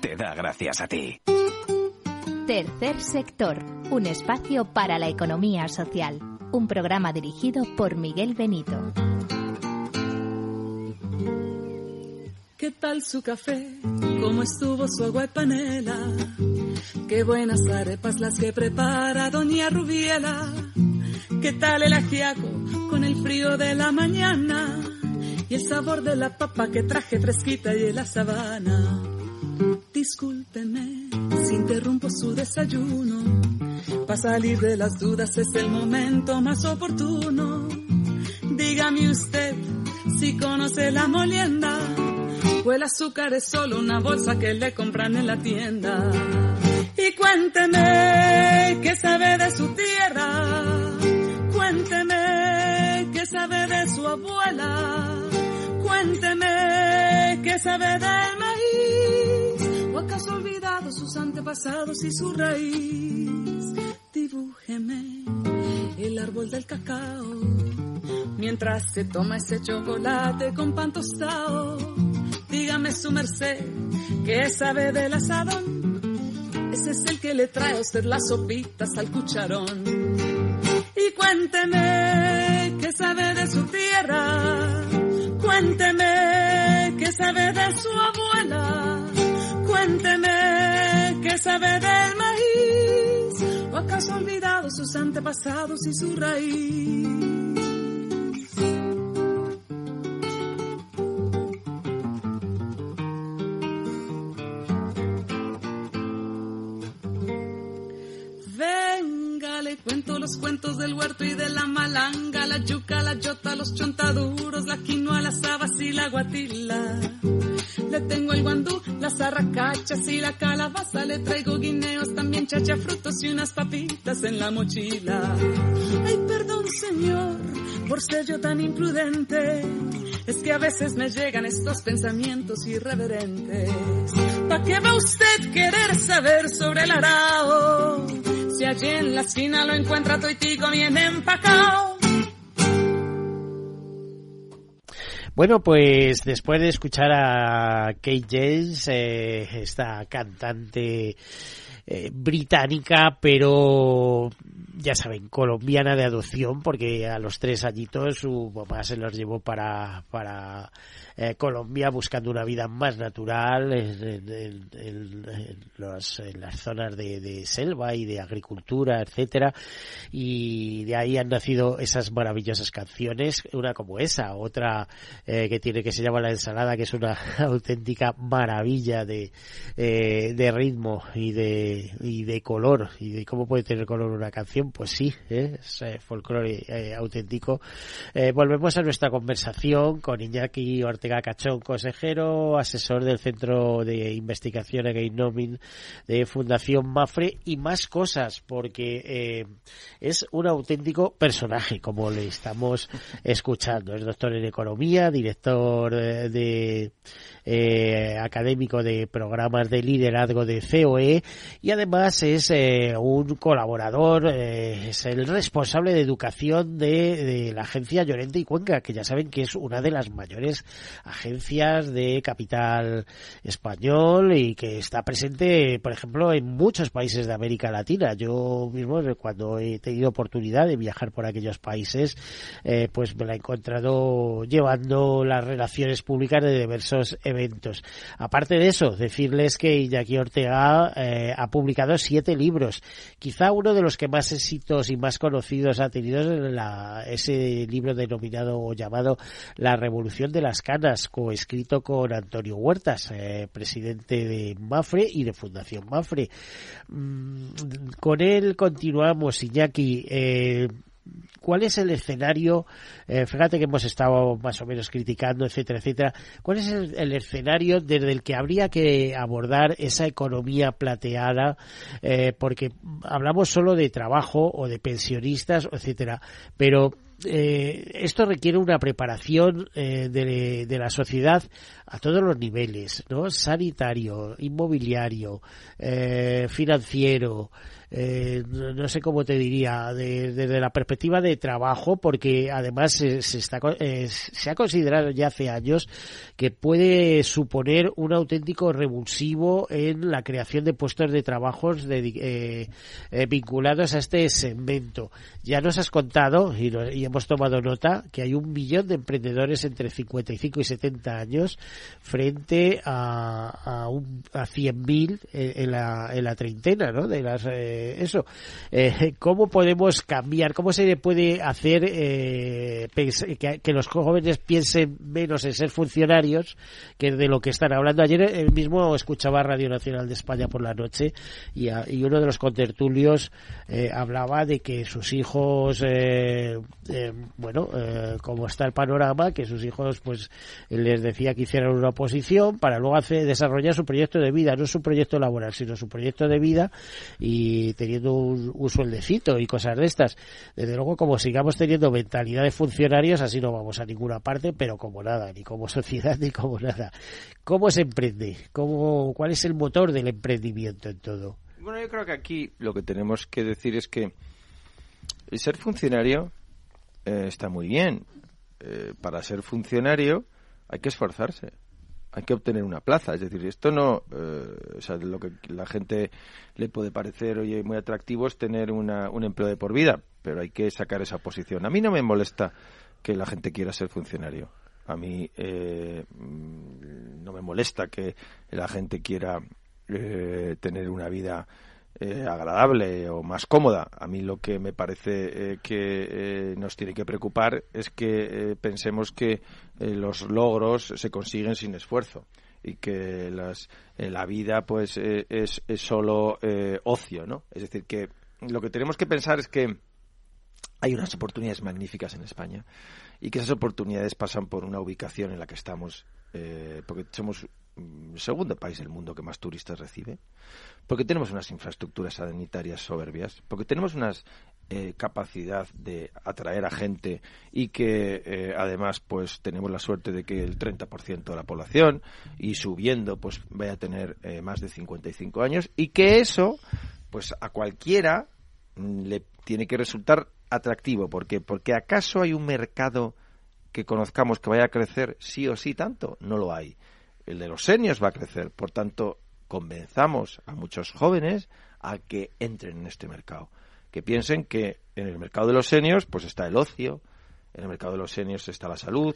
te da gracias a ti. Tercer sector, un espacio para la economía social. Un programa dirigido por Miguel Benito. ¿Qué tal su café? ¿Cómo estuvo su agua y panela? Qué buenas arepas las que prepara doña Rubiela. ¿Qué tal el ajiaco con el frío de la mañana? Y el sabor de la papa que traje fresquita y en la sabana. Discúlpeme si interrumpo su desayuno. Para salir de las dudas es el momento más oportuno. Dígame usted si conoce la molienda o el azúcar es solo una bolsa que le compran en la tienda. Y cuénteme qué sabe de su tierra, cuénteme qué sabe de su abuela, cuénteme qué sabe del sus antepasados y su raíz. Dibújeme el árbol del cacao, mientras se toma ese chocolate con pan tostado dígame su merced, ¿qué sabe del asadón? Ese es el que le trae a usted las sopitas al cucharón. Y cuénteme, ¿qué sabe de su tierra? Cuénteme, ¿qué sabe de su abuela? Cuénteme, ¿qué sabe del maíz? ¿O acaso ha olvidado sus antepasados y su raíz? Cuento los cuentos del huerto y de la malanga, la yuca, la yota, los chontaduros, la quinoa, las habas y la guatila. Le tengo el guandú, las arracachas y la calabaza. Le traigo guineos, también chacha, frutos y unas papitas en la mochila. Ay, perdón, señor, por ser yo tan imprudente. Es que a veces me llegan estos pensamientos irreverentes. ¿Para qué va usted querer saber sobre el arao? Si allí en la esquina lo encuentra toitico bien empacado. Bueno, pues después de escuchar a Kate James, eh, esta cantante eh, británica, pero ya saben, colombiana de adopción, porque a los tres añitos su mamá se los llevó para, para eh, Colombia buscando una vida más natural en, en, las zonas de, de, selva y de agricultura, etcétera, y de ahí han nacido esas maravillosas canciones, una como esa, otra eh, que tiene que se llama La ensalada, que es una auténtica maravilla de, eh, de ritmo y de, y de color, y de cómo puede tener color una canción, pues sí, ¿eh? es folclore auténtico. volvemos a nuestra conversación con Iñaki Ortega Cachón, consejero, asesor del Centro de Investigación Again de Fundación Mafre y más cosas, porque eh, es un auténtico personaje, como le estamos escuchando. Es doctor en Economía, director de eh, académico de programas de liderazgo de COE y además es eh, un colaborador, eh, es el responsable de educación de, de, la agencia Llorente y Cuenca, que ya saben que es una de las mayores agencias de capital español y que está presente, por ejemplo, en muchos países de América Latina. Yo mismo, cuando he tenido oportunidad de viajar por aquellos países, eh, pues me la he encontrado llevando las relaciones públicas de diversos. Aparte de eso, decirles que Iñaki Ortega eh, ha publicado siete libros. Quizá uno de los que más éxitos y más conocidos ha tenido es ese libro denominado o llamado La Revolución de las Canas, coescrito con Antonio Huertas, eh, presidente de Mafre y de Fundación Mafre. Mm, con él continuamos, Iñaki. Eh, ¿cuál es el escenario? Eh, fíjate que hemos estado más o menos criticando, etcétera, etcétera. ¿Cuál es el, escenario desde el que habría que abordar esa economía plateada? Eh, porque hablamos solo de trabajo o de pensionistas, etcétera, pero eh, esto requiere una preparación eh, de, de, la sociedad a todos los niveles, ¿no? Sanitario, inmobiliario, eh, financiero, eh, no sé cómo te diría, desde la perspectiva de trabajo, porque además se, está, eh, se ha considerado ya hace años que puede suponer un auténtico revulsivo en la creación de puestos de trabajos de, eh, vinculados a este segmento. Ya nos has contado y, hemos tomado nota que hay un millón de emprendedores entre 55 y 70 años frente a, a, un, a 100.000 en, la, en la treintena, ¿no? De las eso. Eh, ¿Cómo podemos cambiar? ¿Cómo se puede hacer eh, que, los jóvenes piensen menos en ser funcionarios que de lo que están hablando? Ayer eh, mismo escuchaba Radio Nacional de España por la noche y, uno de los contertulios hablaba de que sus hijos, bueno, como está el panorama, que sus hijos pues les decía que hicieran una oposición para luego hacer, desarrollar su proyecto de vida, no su proyecto laboral, sino su proyecto de vida y teniendo un, sueldecito y cosas de estas. Desde luego, como sigamos teniendo mentalidad de funcionarios, así no vamos a ninguna parte, pero como nada, ni como sociedad, ni como nada. ¿Cómo se emprende? ¿Cómo, ¿Cuál es el motor del emprendimiento en todo? Bueno, yo creo que aquí lo que tenemos que decir es que el ser funcionario eh, está muy bien. Eh, para ser funcionario hay que esforzarse hay que obtener una plaza. Es decir, esto no, eh, o sea, lo que la gente le puede parecer, oye, muy atractivo es tener una, un empleo de por vida, pero hay que sacar esa posición. A mí no me molesta que la gente quiera ser funcionario. A mí eh, mm, no me molesta que la gente quiera eh, tener una vida eh, agradable o más cómoda. A mí lo que me parece eh, que eh, nos tiene que preocupar es que pensemos que los logros se consiguen sin esfuerzo y que las, la vida pues es, es solo ocio, ¿no? Es decir, que lo que tenemos que pensar es que hay unas oportunidades magníficas en España y que esas oportunidades pasan por una ubicación en la que estamos, porque somos el segundo país del mundo que más turistas recibe, porque tenemos unas infraestructuras sanitarias soberbias, porque tenemos una eh, capacidad de atraer a gente y que eh, además pues tenemos la suerte de que el 30% de la población y subiendo pues vaya a tener eh, más de 55 años y que eso pues a cualquiera mm, le tiene que resultar atractivo. Porque porque acaso hay un mercado que conozcamos que vaya a crecer sí o sí tanto no lo hay el de los seniors va a crecer. Por tanto convenzamos a muchos jóvenes a que entren en este mercado, que piensen que en el mercado de los seniors pues está el ocio, en el mercado de los seniors está la salud,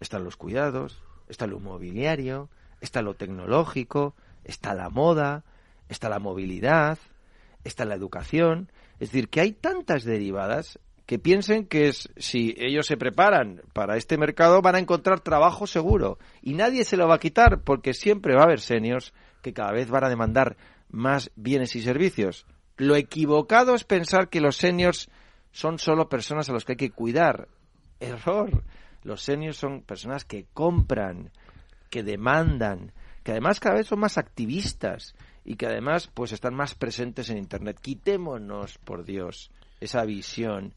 están los cuidados, está lo inmobiliario, está lo tecnológico, está la moda, está la movilidad, está la educación, es decir, que hay tantas derivadas que piensen que es, si ellos se preparan para este mercado van a encontrar trabajo seguro y nadie se lo va a quitar porque siempre va a haber seniors que cada vez van a demandar más bienes y servicios. Lo equivocado es pensar que los seniors son solo personas a los que hay que cuidar. Error. Los seniors son personas que compran, que demandan, que además cada vez son más activistas y que además pues están más presentes en internet. Quitémonos, por Dios, esa visión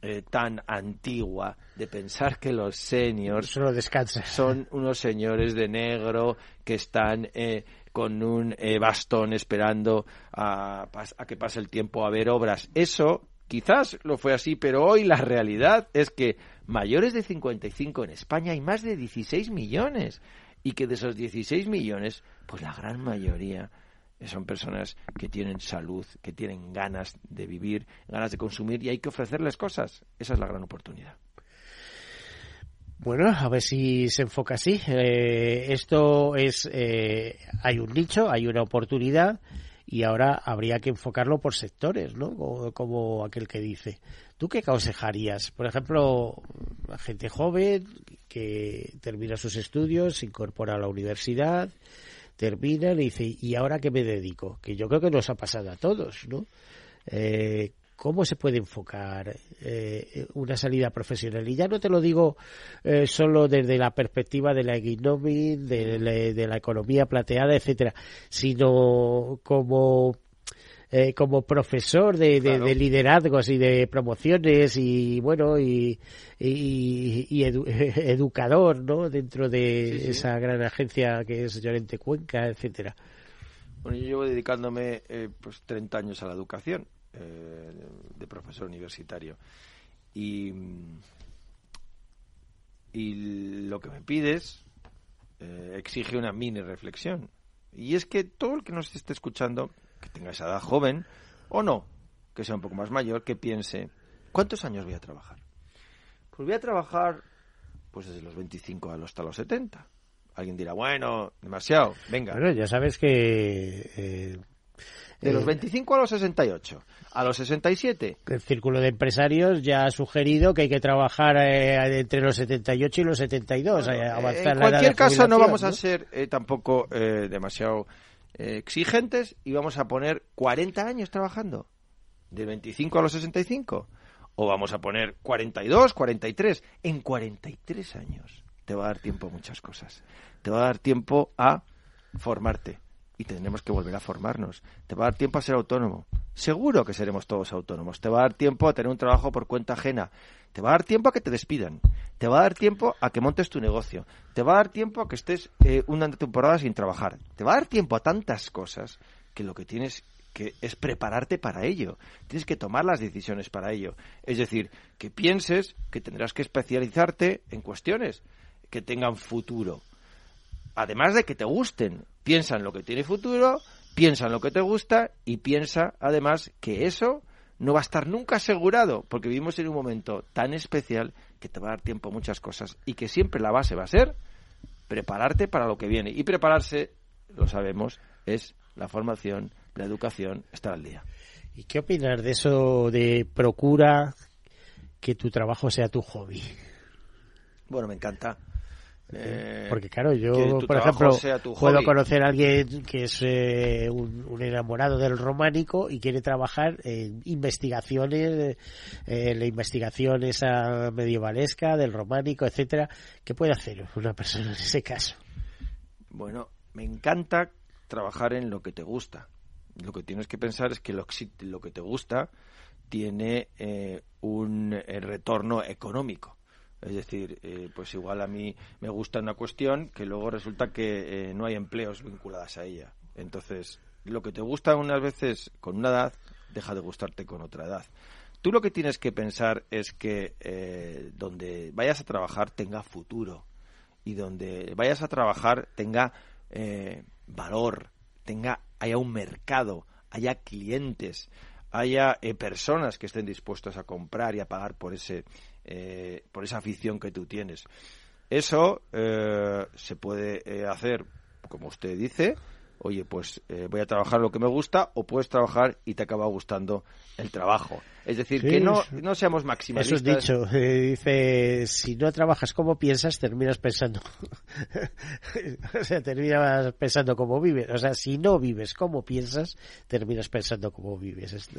eh, tan antigua de pensar que los seniors son unos señores de negro que están eh, con un eh, bastón esperando a, a que pase el tiempo a ver obras. Eso quizás lo fue así, pero hoy la realidad es que mayores de 55 en España hay más de 16 millones y que de esos 16 millones, pues la gran mayoría son personas que tienen salud, que tienen ganas de vivir, ganas de consumir y hay que ofrecerles cosas. Esa es la gran oportunidad. Bueno, a ver si se enfoca así. Eh, esto es, eh, hay un nicho, hay una oportunidad y ahora habría que enfocarlo por sectores, ¿no? Como, como aquel que dice. ¿Tú qué aconsejarías? Por ejemplo, la gente joven que termina sus estudios, se incorpora a la universidad, termina y dice, ¿y ahora qué me dedico? Que yo creo que nos ha pasado a todos, ¿no? Eh, cómo se puede enfocar eh, una salida profesional. Y ya no te lo digo eh, solo desde la perspectiva de la economía, de, la economía plateada, etcétera, sino como eh, como profesor de, de, liderazgos y de promociones y bueno y, y, educador no dentro de esa gran agencia que es Llorente Cuenca etcétera. Bueno yo llevo dedicándome eh, pues 30 años a la educación eh, de profesor universitario. Y y lo que me pides exige una mini reflexión. Y es que todo el que nos esté escuchando que tenga esa edad joven, o no, que sea un poco más mayor, que piense, ¿cuántos años voy a trabajar? Pues voy a trabajar pues desde los 25 hasta los 70. Alguien dirá, bueno, demasiado, venga. Bueno, ya sabes que... Eh, de los 25 eh, a los 68. A los 67. El Círculo de Empresarios ya ha sugerido que hay que trabajar eh, entre los 78 y los 72. en cualquier caso, no vamos a ser tampoco demasiado eh, exigentes y vamos a poner 40 años trabajando, de 25 a los 65, o vamos a poner 42, 43, en 43 años te va a dar tiempo a muchas cosas. Te va a dar tiempo a formarte y tendremos que volver a formarnos. Te va a dar tiempo a ser autónomo. Seguro que seremos todos autónomos. Te va a dar tiempo a tener un trabajo por cuenta ajena. Te va a dar tiempo a que te despidan. Te va a dar tiempo a que montes tu negocio. Te va a dar tiempo a que estés eh, una temporada sin trabajar. Te va a dar tiempo a tantas cosas que lo que tienes que es prepararte para ello. Tienes que tomar las decisiones para ello. Es decir, que pienses que tendrás que especializarte en cuestiones que tengan futuro. Además de que te gusten. Piensa en lo que tiene futuro, piensa en lo que te gusta y piensa además que eso no va a estar nunca asegurado, porque vivimos en un momento tan especial que te va a dar tiempo a muchas cosas y que siempre la base va a ser prepararte para lo que viene. Y prepararse, lo sabemos, es la formación, la educación, estar al día. ¿Y qué opinas de eso de procura que tu trabajo sea tu hobby? Bueno, me encanta. Eh, Porque claro, yo, por ejemplo, puedo conocer a alguien que es eh, un, enamorado del románico y quiere trabajar en investigaciones, eh, la investigación esa medievalesca del románico, etcétera. ¿Qué puede hacer una persona en ese caso? Bueno, me encanta trabajar en lo que te gusta. Lo que tienes que pensar es que lo, lo que te gusta tiene un retorno económico es decir, eh, pues igual a mí me gusta una cuestión que luego resulta que eh, no hay empleos vinculados a ella. Entonces, lo que te gusta unas veces con una edad, deja de gustarte con otra edad. Tú lo que tienes que pensar es que eh, donde vayas a trabajar tenga futuro y donde vayas a trabajar tenga valor, tenga haya un mercado, haya clientes, haya personas que estén dispuestas a comprar y a pagar por ese eh, por esa afición que tú tienes. Eso eh, se puede eh, hacer, como usted dice, oye, pues voy a trabajar lo que me gusta o puedes trabajar y te acaba gustando el trabajo. Es decir, que no, no seamos maximalistas. Eso es dicho. dice, si no trabajas como piensas, terminas pensando. o sea, terminas pensando como vives. O sea, si no vives como piensas, terminas pensando como vives. es,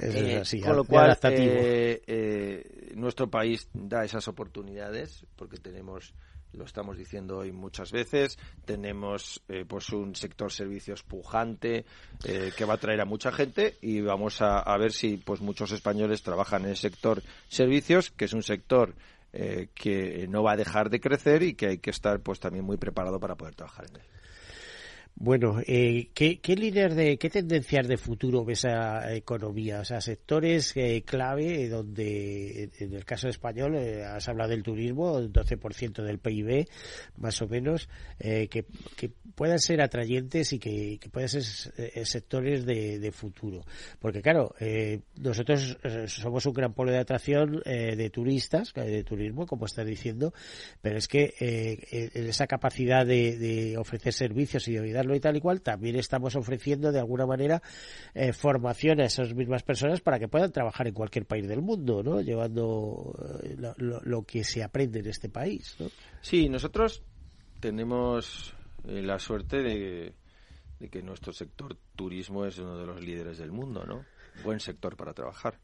eh, con lo cual, eh, eh, nuestro país da esas oportunidades porque tenemos lo estamos diciendo hoy muchas veces, tenemos pues un sector servicios pujante que va a traer a mucha gente y vamos a, a, ver si pues muchos españoles trabajan en el sector servicios, que es un sector que no va a dejar de crecer y que hay que estar pues también muy preparado para poder trabajar en él. Bueno, eh, ¿qué, qué líneas de, qué tendencias de futuro ves a economía? O sea, sectores eh, clave donde, en el caso español, eh, has hablado del turismo, el 12% del PIB, más o menos, eh, que, puedan ser atrayentes y que, puedan ser sectores de, de, futuro. Porque, claro, nosotros somos un gran polo de atracción de turistas, de turismo, como estás diciendo, pero es que esa capacidad de, de ofrecer servicios y de ayudar y tal y cual, también estamos ofreciendo de alguna manera eh, formación a esas mismas personas para que puedan trabajar en cualquier país del mundo, ¿no? Llevando eh, lo, que se aprende en este país, ¿no? Sí, nosotros tenemos eh, la suerte de, que nuestro sector turismo es uno de los líderes del mundo, ¿no? buen sector para trabajar.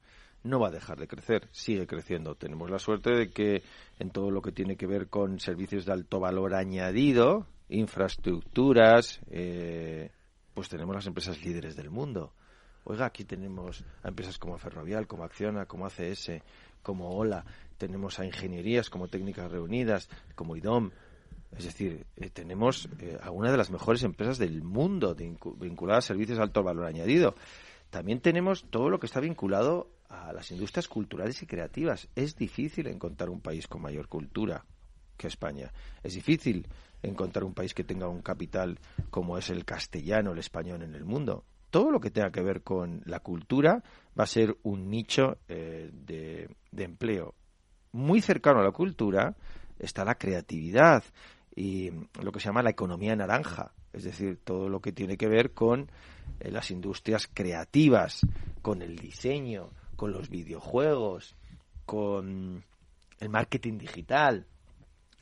No va a dejar de crecer, sigue creciendo. Tenemos la suerte de que en todo lo que tiene que ver con servicios de alto valor añadido, infraestructuras, eh, pues tenemos las empresas líderes del mundo. Oiga, aquí tenemos a empresas como Ferrovial, como Acciona, como ACS, como OLA, tenemos a ingenierías como Técnicas Reunidas, como IDOM. Es decir, eh, tenemos eh, algunas de las mejores empresas del mundo vinculadas a servicios de alto valor añadido. También tenemos todo lo que está vinculado a las industrias culturales y creativas. Es difícil encontrar un país con mayor cultura que España. Es difícil encontrar un país que tenga un capital como es el castellano, el español en el mundo. Todo lo que tenga que ver con la cultura va a ser un nicho eh, de, de empleo. Muy cercano a la cultura está la creatividad y lo que se llama la economía naranja, es decir, todo lo que tiene que ver con eh, las industrias creativas, con el diseño, con los videojuegos, con el marketing digital,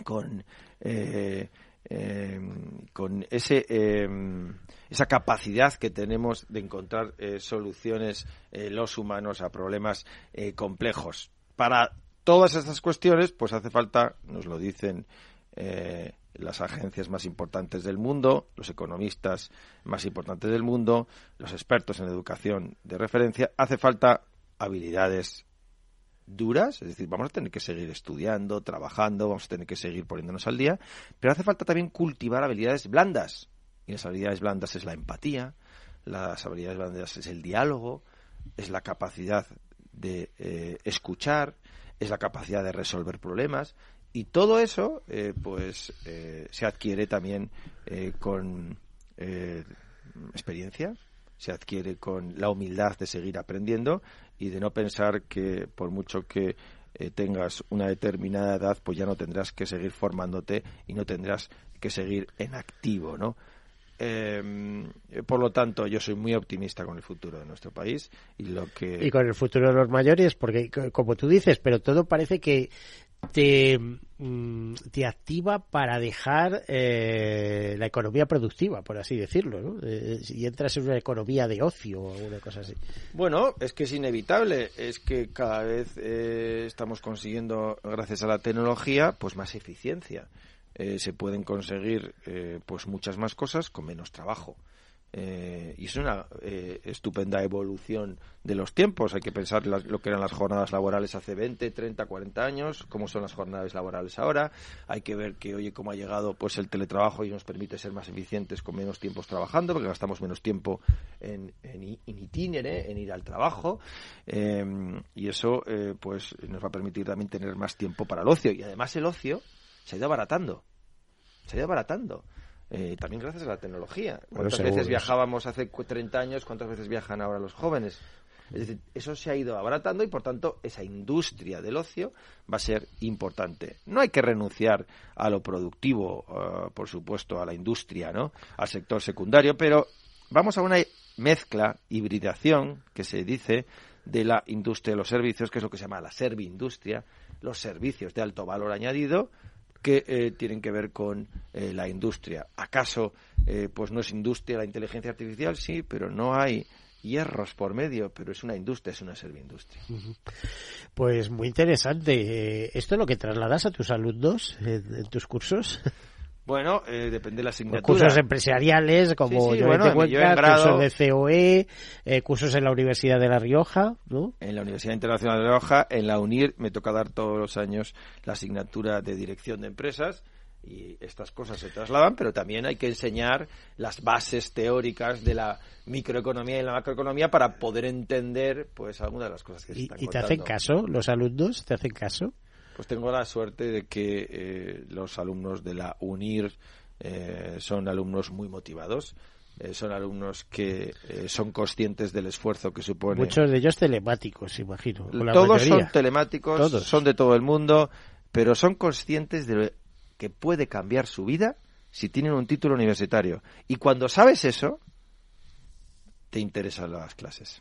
con eh, em, con ese em, esa capacidad que tenemos de encontrar eh, soluciones eh, los humanos a problemas complejos. Para todas estas cuestiones pues hace falta nos lo dicen las agencias más importantes del mundo, los economistas más importantes del mundo, los expertos en educación de referencia, hace falta habilidades duras, es decir, vamos a tener que seguir estudiando, trabajando, vamos a tener que seguir poniéndonos al día, pero hace falta también cultivar habilidades blandas. Y las habilidades blandas es la empatía, las habilidades blandas es el diálogo, es la capacidad de eh, escuchar, es la capacidad de resolver problemas y todo eso eh, pues eh, se adquiere también con experiencia, se adquiere con la humildad de seguir aprendiendo y de no pensar que por mucho que eh, tengas una determinada edad, pues ya no tendrás que seguir formándote y no tendrás que seguir en activo, ¿no? Em, por lo tanto, yo soy muy optimista con el futuro de nuestro país y lo que y con el futuro de los mayores, porque como tú dices, pero todo parece que te, mm, te activa para dejar eh, la economía productiva, por así decirlo, ¿no? Eh, y entras en una economía de ocio o alguna cosa así. Bueno, es que es inevitable, es que cada vez eh, estamos consiguiendo, gracias a la tecnología, pues más eficiencia. se pueden conseguir pues muchas más cosas con menos trabajo. Eh, y es una eh, estupenda evolución de los tiempos. Hay que pensar lo que eran las jornadas laborales hace 20, 30, 40 años, cómo son las jornadas laborales ahora. Hay que ver que, oye, cómo ha llegado pues el teletrabajo y nos permite ser más eficientes con menos tiempos trabajando, porque gastamos menos tiempo en, en, itinere, en ir al trabajo. Eh, y eso pues nos va a permitir también tener más tiempo para el ocio. Y además el ocio se ha ido abaratando. Se ha ido abaratando. Eh, también gracias a la tecnología. ¿Cuántas veces viajábamos hace 30 años? ¿Cuántas veces viajan ahora los jóvenes? Es decir, eso se ha ido abaratando y por tanto esa industria del ocio va a ser importante. No hay que renunciar a lo productivo, eh, por supuesto, a la industria, ¿no? Al sector secundario, pero vamos a una mezcla, hibridación, que se dice, de la industria de los servicios, que es lo que se llama la serviindustria, los servicios de alto valor añadido, que eh, tienen que ver con eh, la industria. ¿Acaso eh, pues no es industria la inteligencia artificial? Sí, pero no hay hierros por medio, pero es una industria, es una serviindustria. Pues muy interesante. ¿Esto es lo que trasladas a tus alumnos en tus cursos? Bueno, eh, depende de la asignatura. Cursos empresariales, como yo bueno, cursos de COE, eh, cursos en la Universidad de La Rioja, ¿no? En la Universidad Internacional de La Rioja, en la UNIR, me toca dar todos los años la asignatura de dirección de empresas y estas cosas se trasladan, pero también hay que enseñar las bases teóricas de la microeconomía y la macroeconomía para poder entender pues algunas de las cosas que se están ¿Y te hacen caso los alumnos? ¿Te hacen caso? Pues tengo la suerte de que eh, los alumnos de la UNIR eh, son alumnos muy motivados. Eh, son alumnos que son conscientes del esfuerzo que supone. Muchos de ellos telemáticos, imagino. Todos son telemáticos, son de todo el mundo, pero son conscientes de que puede cambiar su vida si tienen un título universitario. Y cuando sabes eso, te interesan las clases.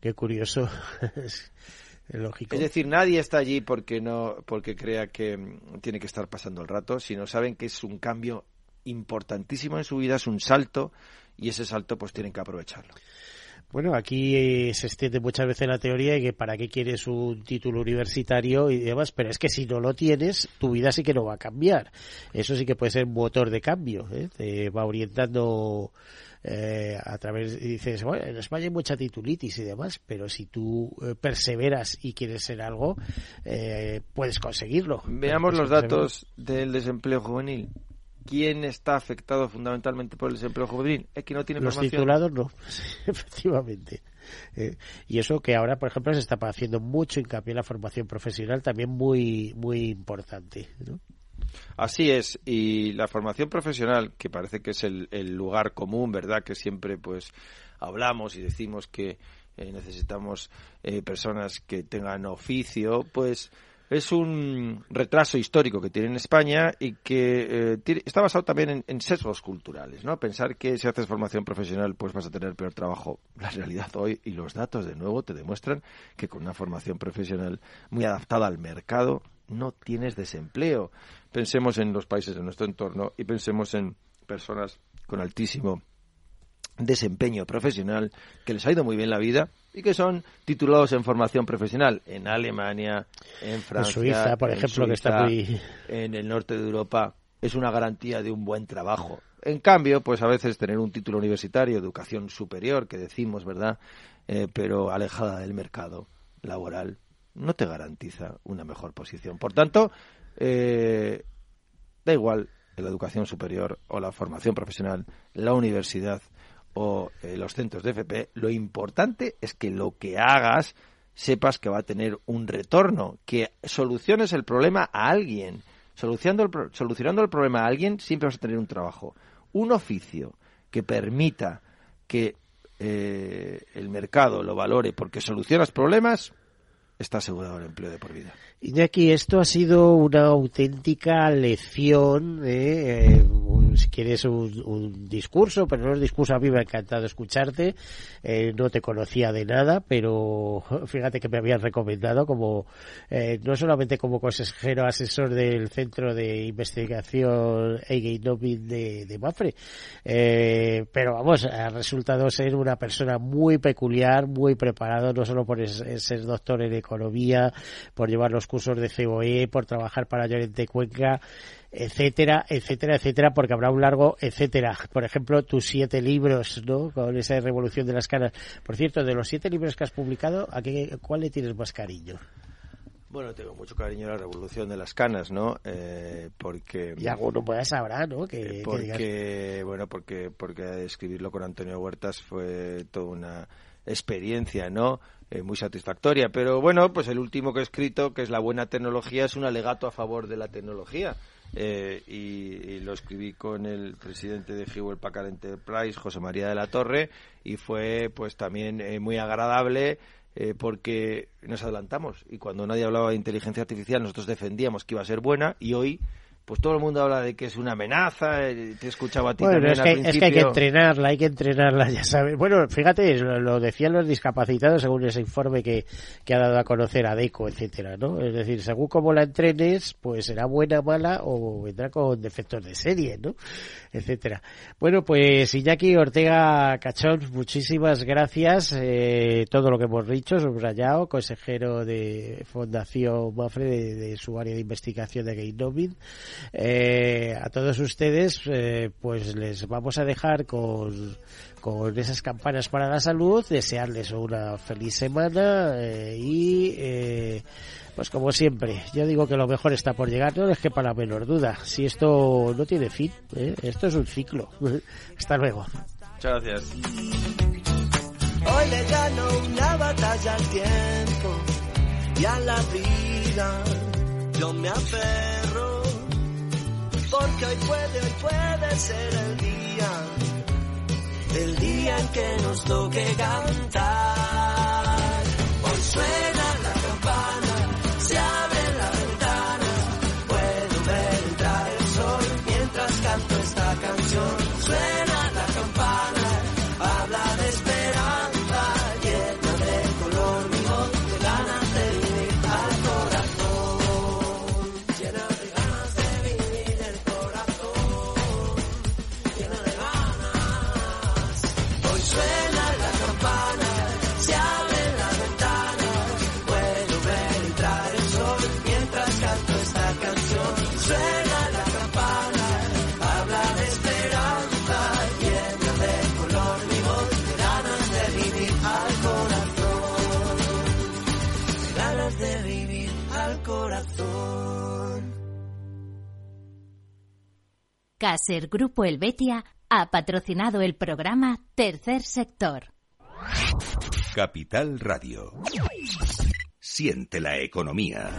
Qué curioso. Es decir, nadie está allí porque no porque crea que mm, tiene que estar pasando el rato, sino saben que es un cambio importantísimo en su vida, es un salto y ese salto pues tienen que aprovecharlo. Bueno, aquí eh, se extiende muchas veces la teoría de que para qué quieres un título universitario y demás, pero es que si no lo tienes, tu vida sí que no va a cambiar. Eso sí que puede ser un motor de cambio, ¿eh? te va orientando eh, a través, dices, bueno, en España hay mucha titulitis y demás, pero si tú eh, perseveras y quieres ser algo, eh, puedes conseguirlo. Veamos los datos del desempleo juvenil. ¿Quién está afectado fundamentalmente por el desempleo juvenil? Es que no tiene Los formación. titulados no, efectivamente. Eh, y eso que ahora, por ejemplo, se está haciendo mucho hincapié en la formación profesional, también muy, muy importante. ¿no? Así es, y la formación profesional, que parece que es el, lugar común, ¿verdad? Que siempre pues hablamos y decimos que eh, necesitamos eh, personas que tengan oficio, pues es un retraso histórico que tiene en España y que eh, está basado también en, en sesgos culturales, ¿no? Pensar que si haces formación profesional pues vas a tener peor trabajo. La realidad hoy y los datos de nuevo te demuestran que con una formación profesional muy adaptada al mercado no tienes desempleo. Pensemos en los países de nuestro entorno y pensemos en personas con altísimo desempeño profesional que les ha ido muy bien la vida y que son titulados en formación profesional en Alemania, en Francia, Suiza, por en ejemplo, que está muy- en el norte de Europa es una garantía de un buen trabajo. En cambio, pues a veces tener un título universitario, educación superior, que decimos, ¿verdad? Eh, pero alejada del mercado laboral, no te garantiza una mejor posición. Por tanto, eh, da igual la educación superior o la formación profesional, la universidad o eh, los centros de FP, lo importante es que lo que hagas sepas que va a tener un retorno, que soluciones el problema a alguien. Solucionando el, pro- solucionando el problema a alguien siempre vas a tener un trabajo. Un oficio que permita que eh, el mercado lo valore porque solucionas problemas, está asegurado el empleo de por vida. Iñaki, esto ha sido una auténtica lección, ¿eh? Si quieres un, un discurso, pero no es discurso, a mí me ha encantado escucharte, Eh, no te conocía de nada, pero fíjate que me habían recomendado como, eh, no solamente como consejero asesor del Centro de Investigación Eigeinomin de, de Mafre, eh, pero vamos, ha resultado ser una persona muy peculiar, muy preparado, no solo por ser doctor en economía, por llevar los cursos de COE, por trabajar para Llorente Cuenca, etcétera, etcétera, etcétera, porque habrá un largo etcétera. Por ejemplo, tus siete libros, ¿no? Con esa revolución de las canas. Por cierto, de los siete libros que has publicado, ¿a qué, cuál le tienes más cariño? Bueno, tengo mucho cariño a la revolución de las canas, ¿no? Eh, porque Y alguno pues habrá, ¿no? Que, Eh, que porque bueno porque porque escribirlo con Antonio Huertas fue toda una experiencia no Eh, muy satisfactoria pero bueno pues el último que he escrito que es la buena tecnología es un alegato a favor de la tecnología Eh, y, lo escribí con el presidente de Hewlett Packard Enterprise José María de la Torre y fue pues también eh, muy agradable eh, porque nos adelantamos. Y cuando nadie hablaba de inteligencia artificial nosotros defendíamos que iba a ser buena y hoy pues todo el mundo habla de que es una amenaza, eh, te escuchaba a ti Bueno, también es al que, es que hay que principio. entrenarla, hay que entrenarla, ya sabes. Bueno, fíjate, lo, lo decían los discapacitados según ese informe que, que ha dado a conocer ADECO, etcétera, ¿no? Es decir, según cómo la entrenes, pues será buena, mala o vendrá con defectos de serie, ¿no? Etcétera. Bueno, pues Iñaki Ortega Cachón, muchísimas gracias. Eh, todo lo que hemos dicho, subrayado, consejero de Fundación Mafre de, su área de investigación de Gainomin. Eh, a todos ustedes, eh, pues les vamos a dejar con, con esas campanas para la salud, desearles una feliz semana eh, y, eh, pues como siempre, yo digo que lo mejor está por llegar, no les quepa la menor duda. Si esto no tiene fin, ¿eh? esto es un ciclo. Hasta luego. Muchas gracias. Hoy le gano una batalla al tiempo y a la vida. Yo me aferro porque hoy puede, hoy puede ser el día, el día en que nos toque cantar. Hoy suena Caser Grupo Helvetia ha patrocinado el programa Tercer Sector. Capital Radio. Siente la economía.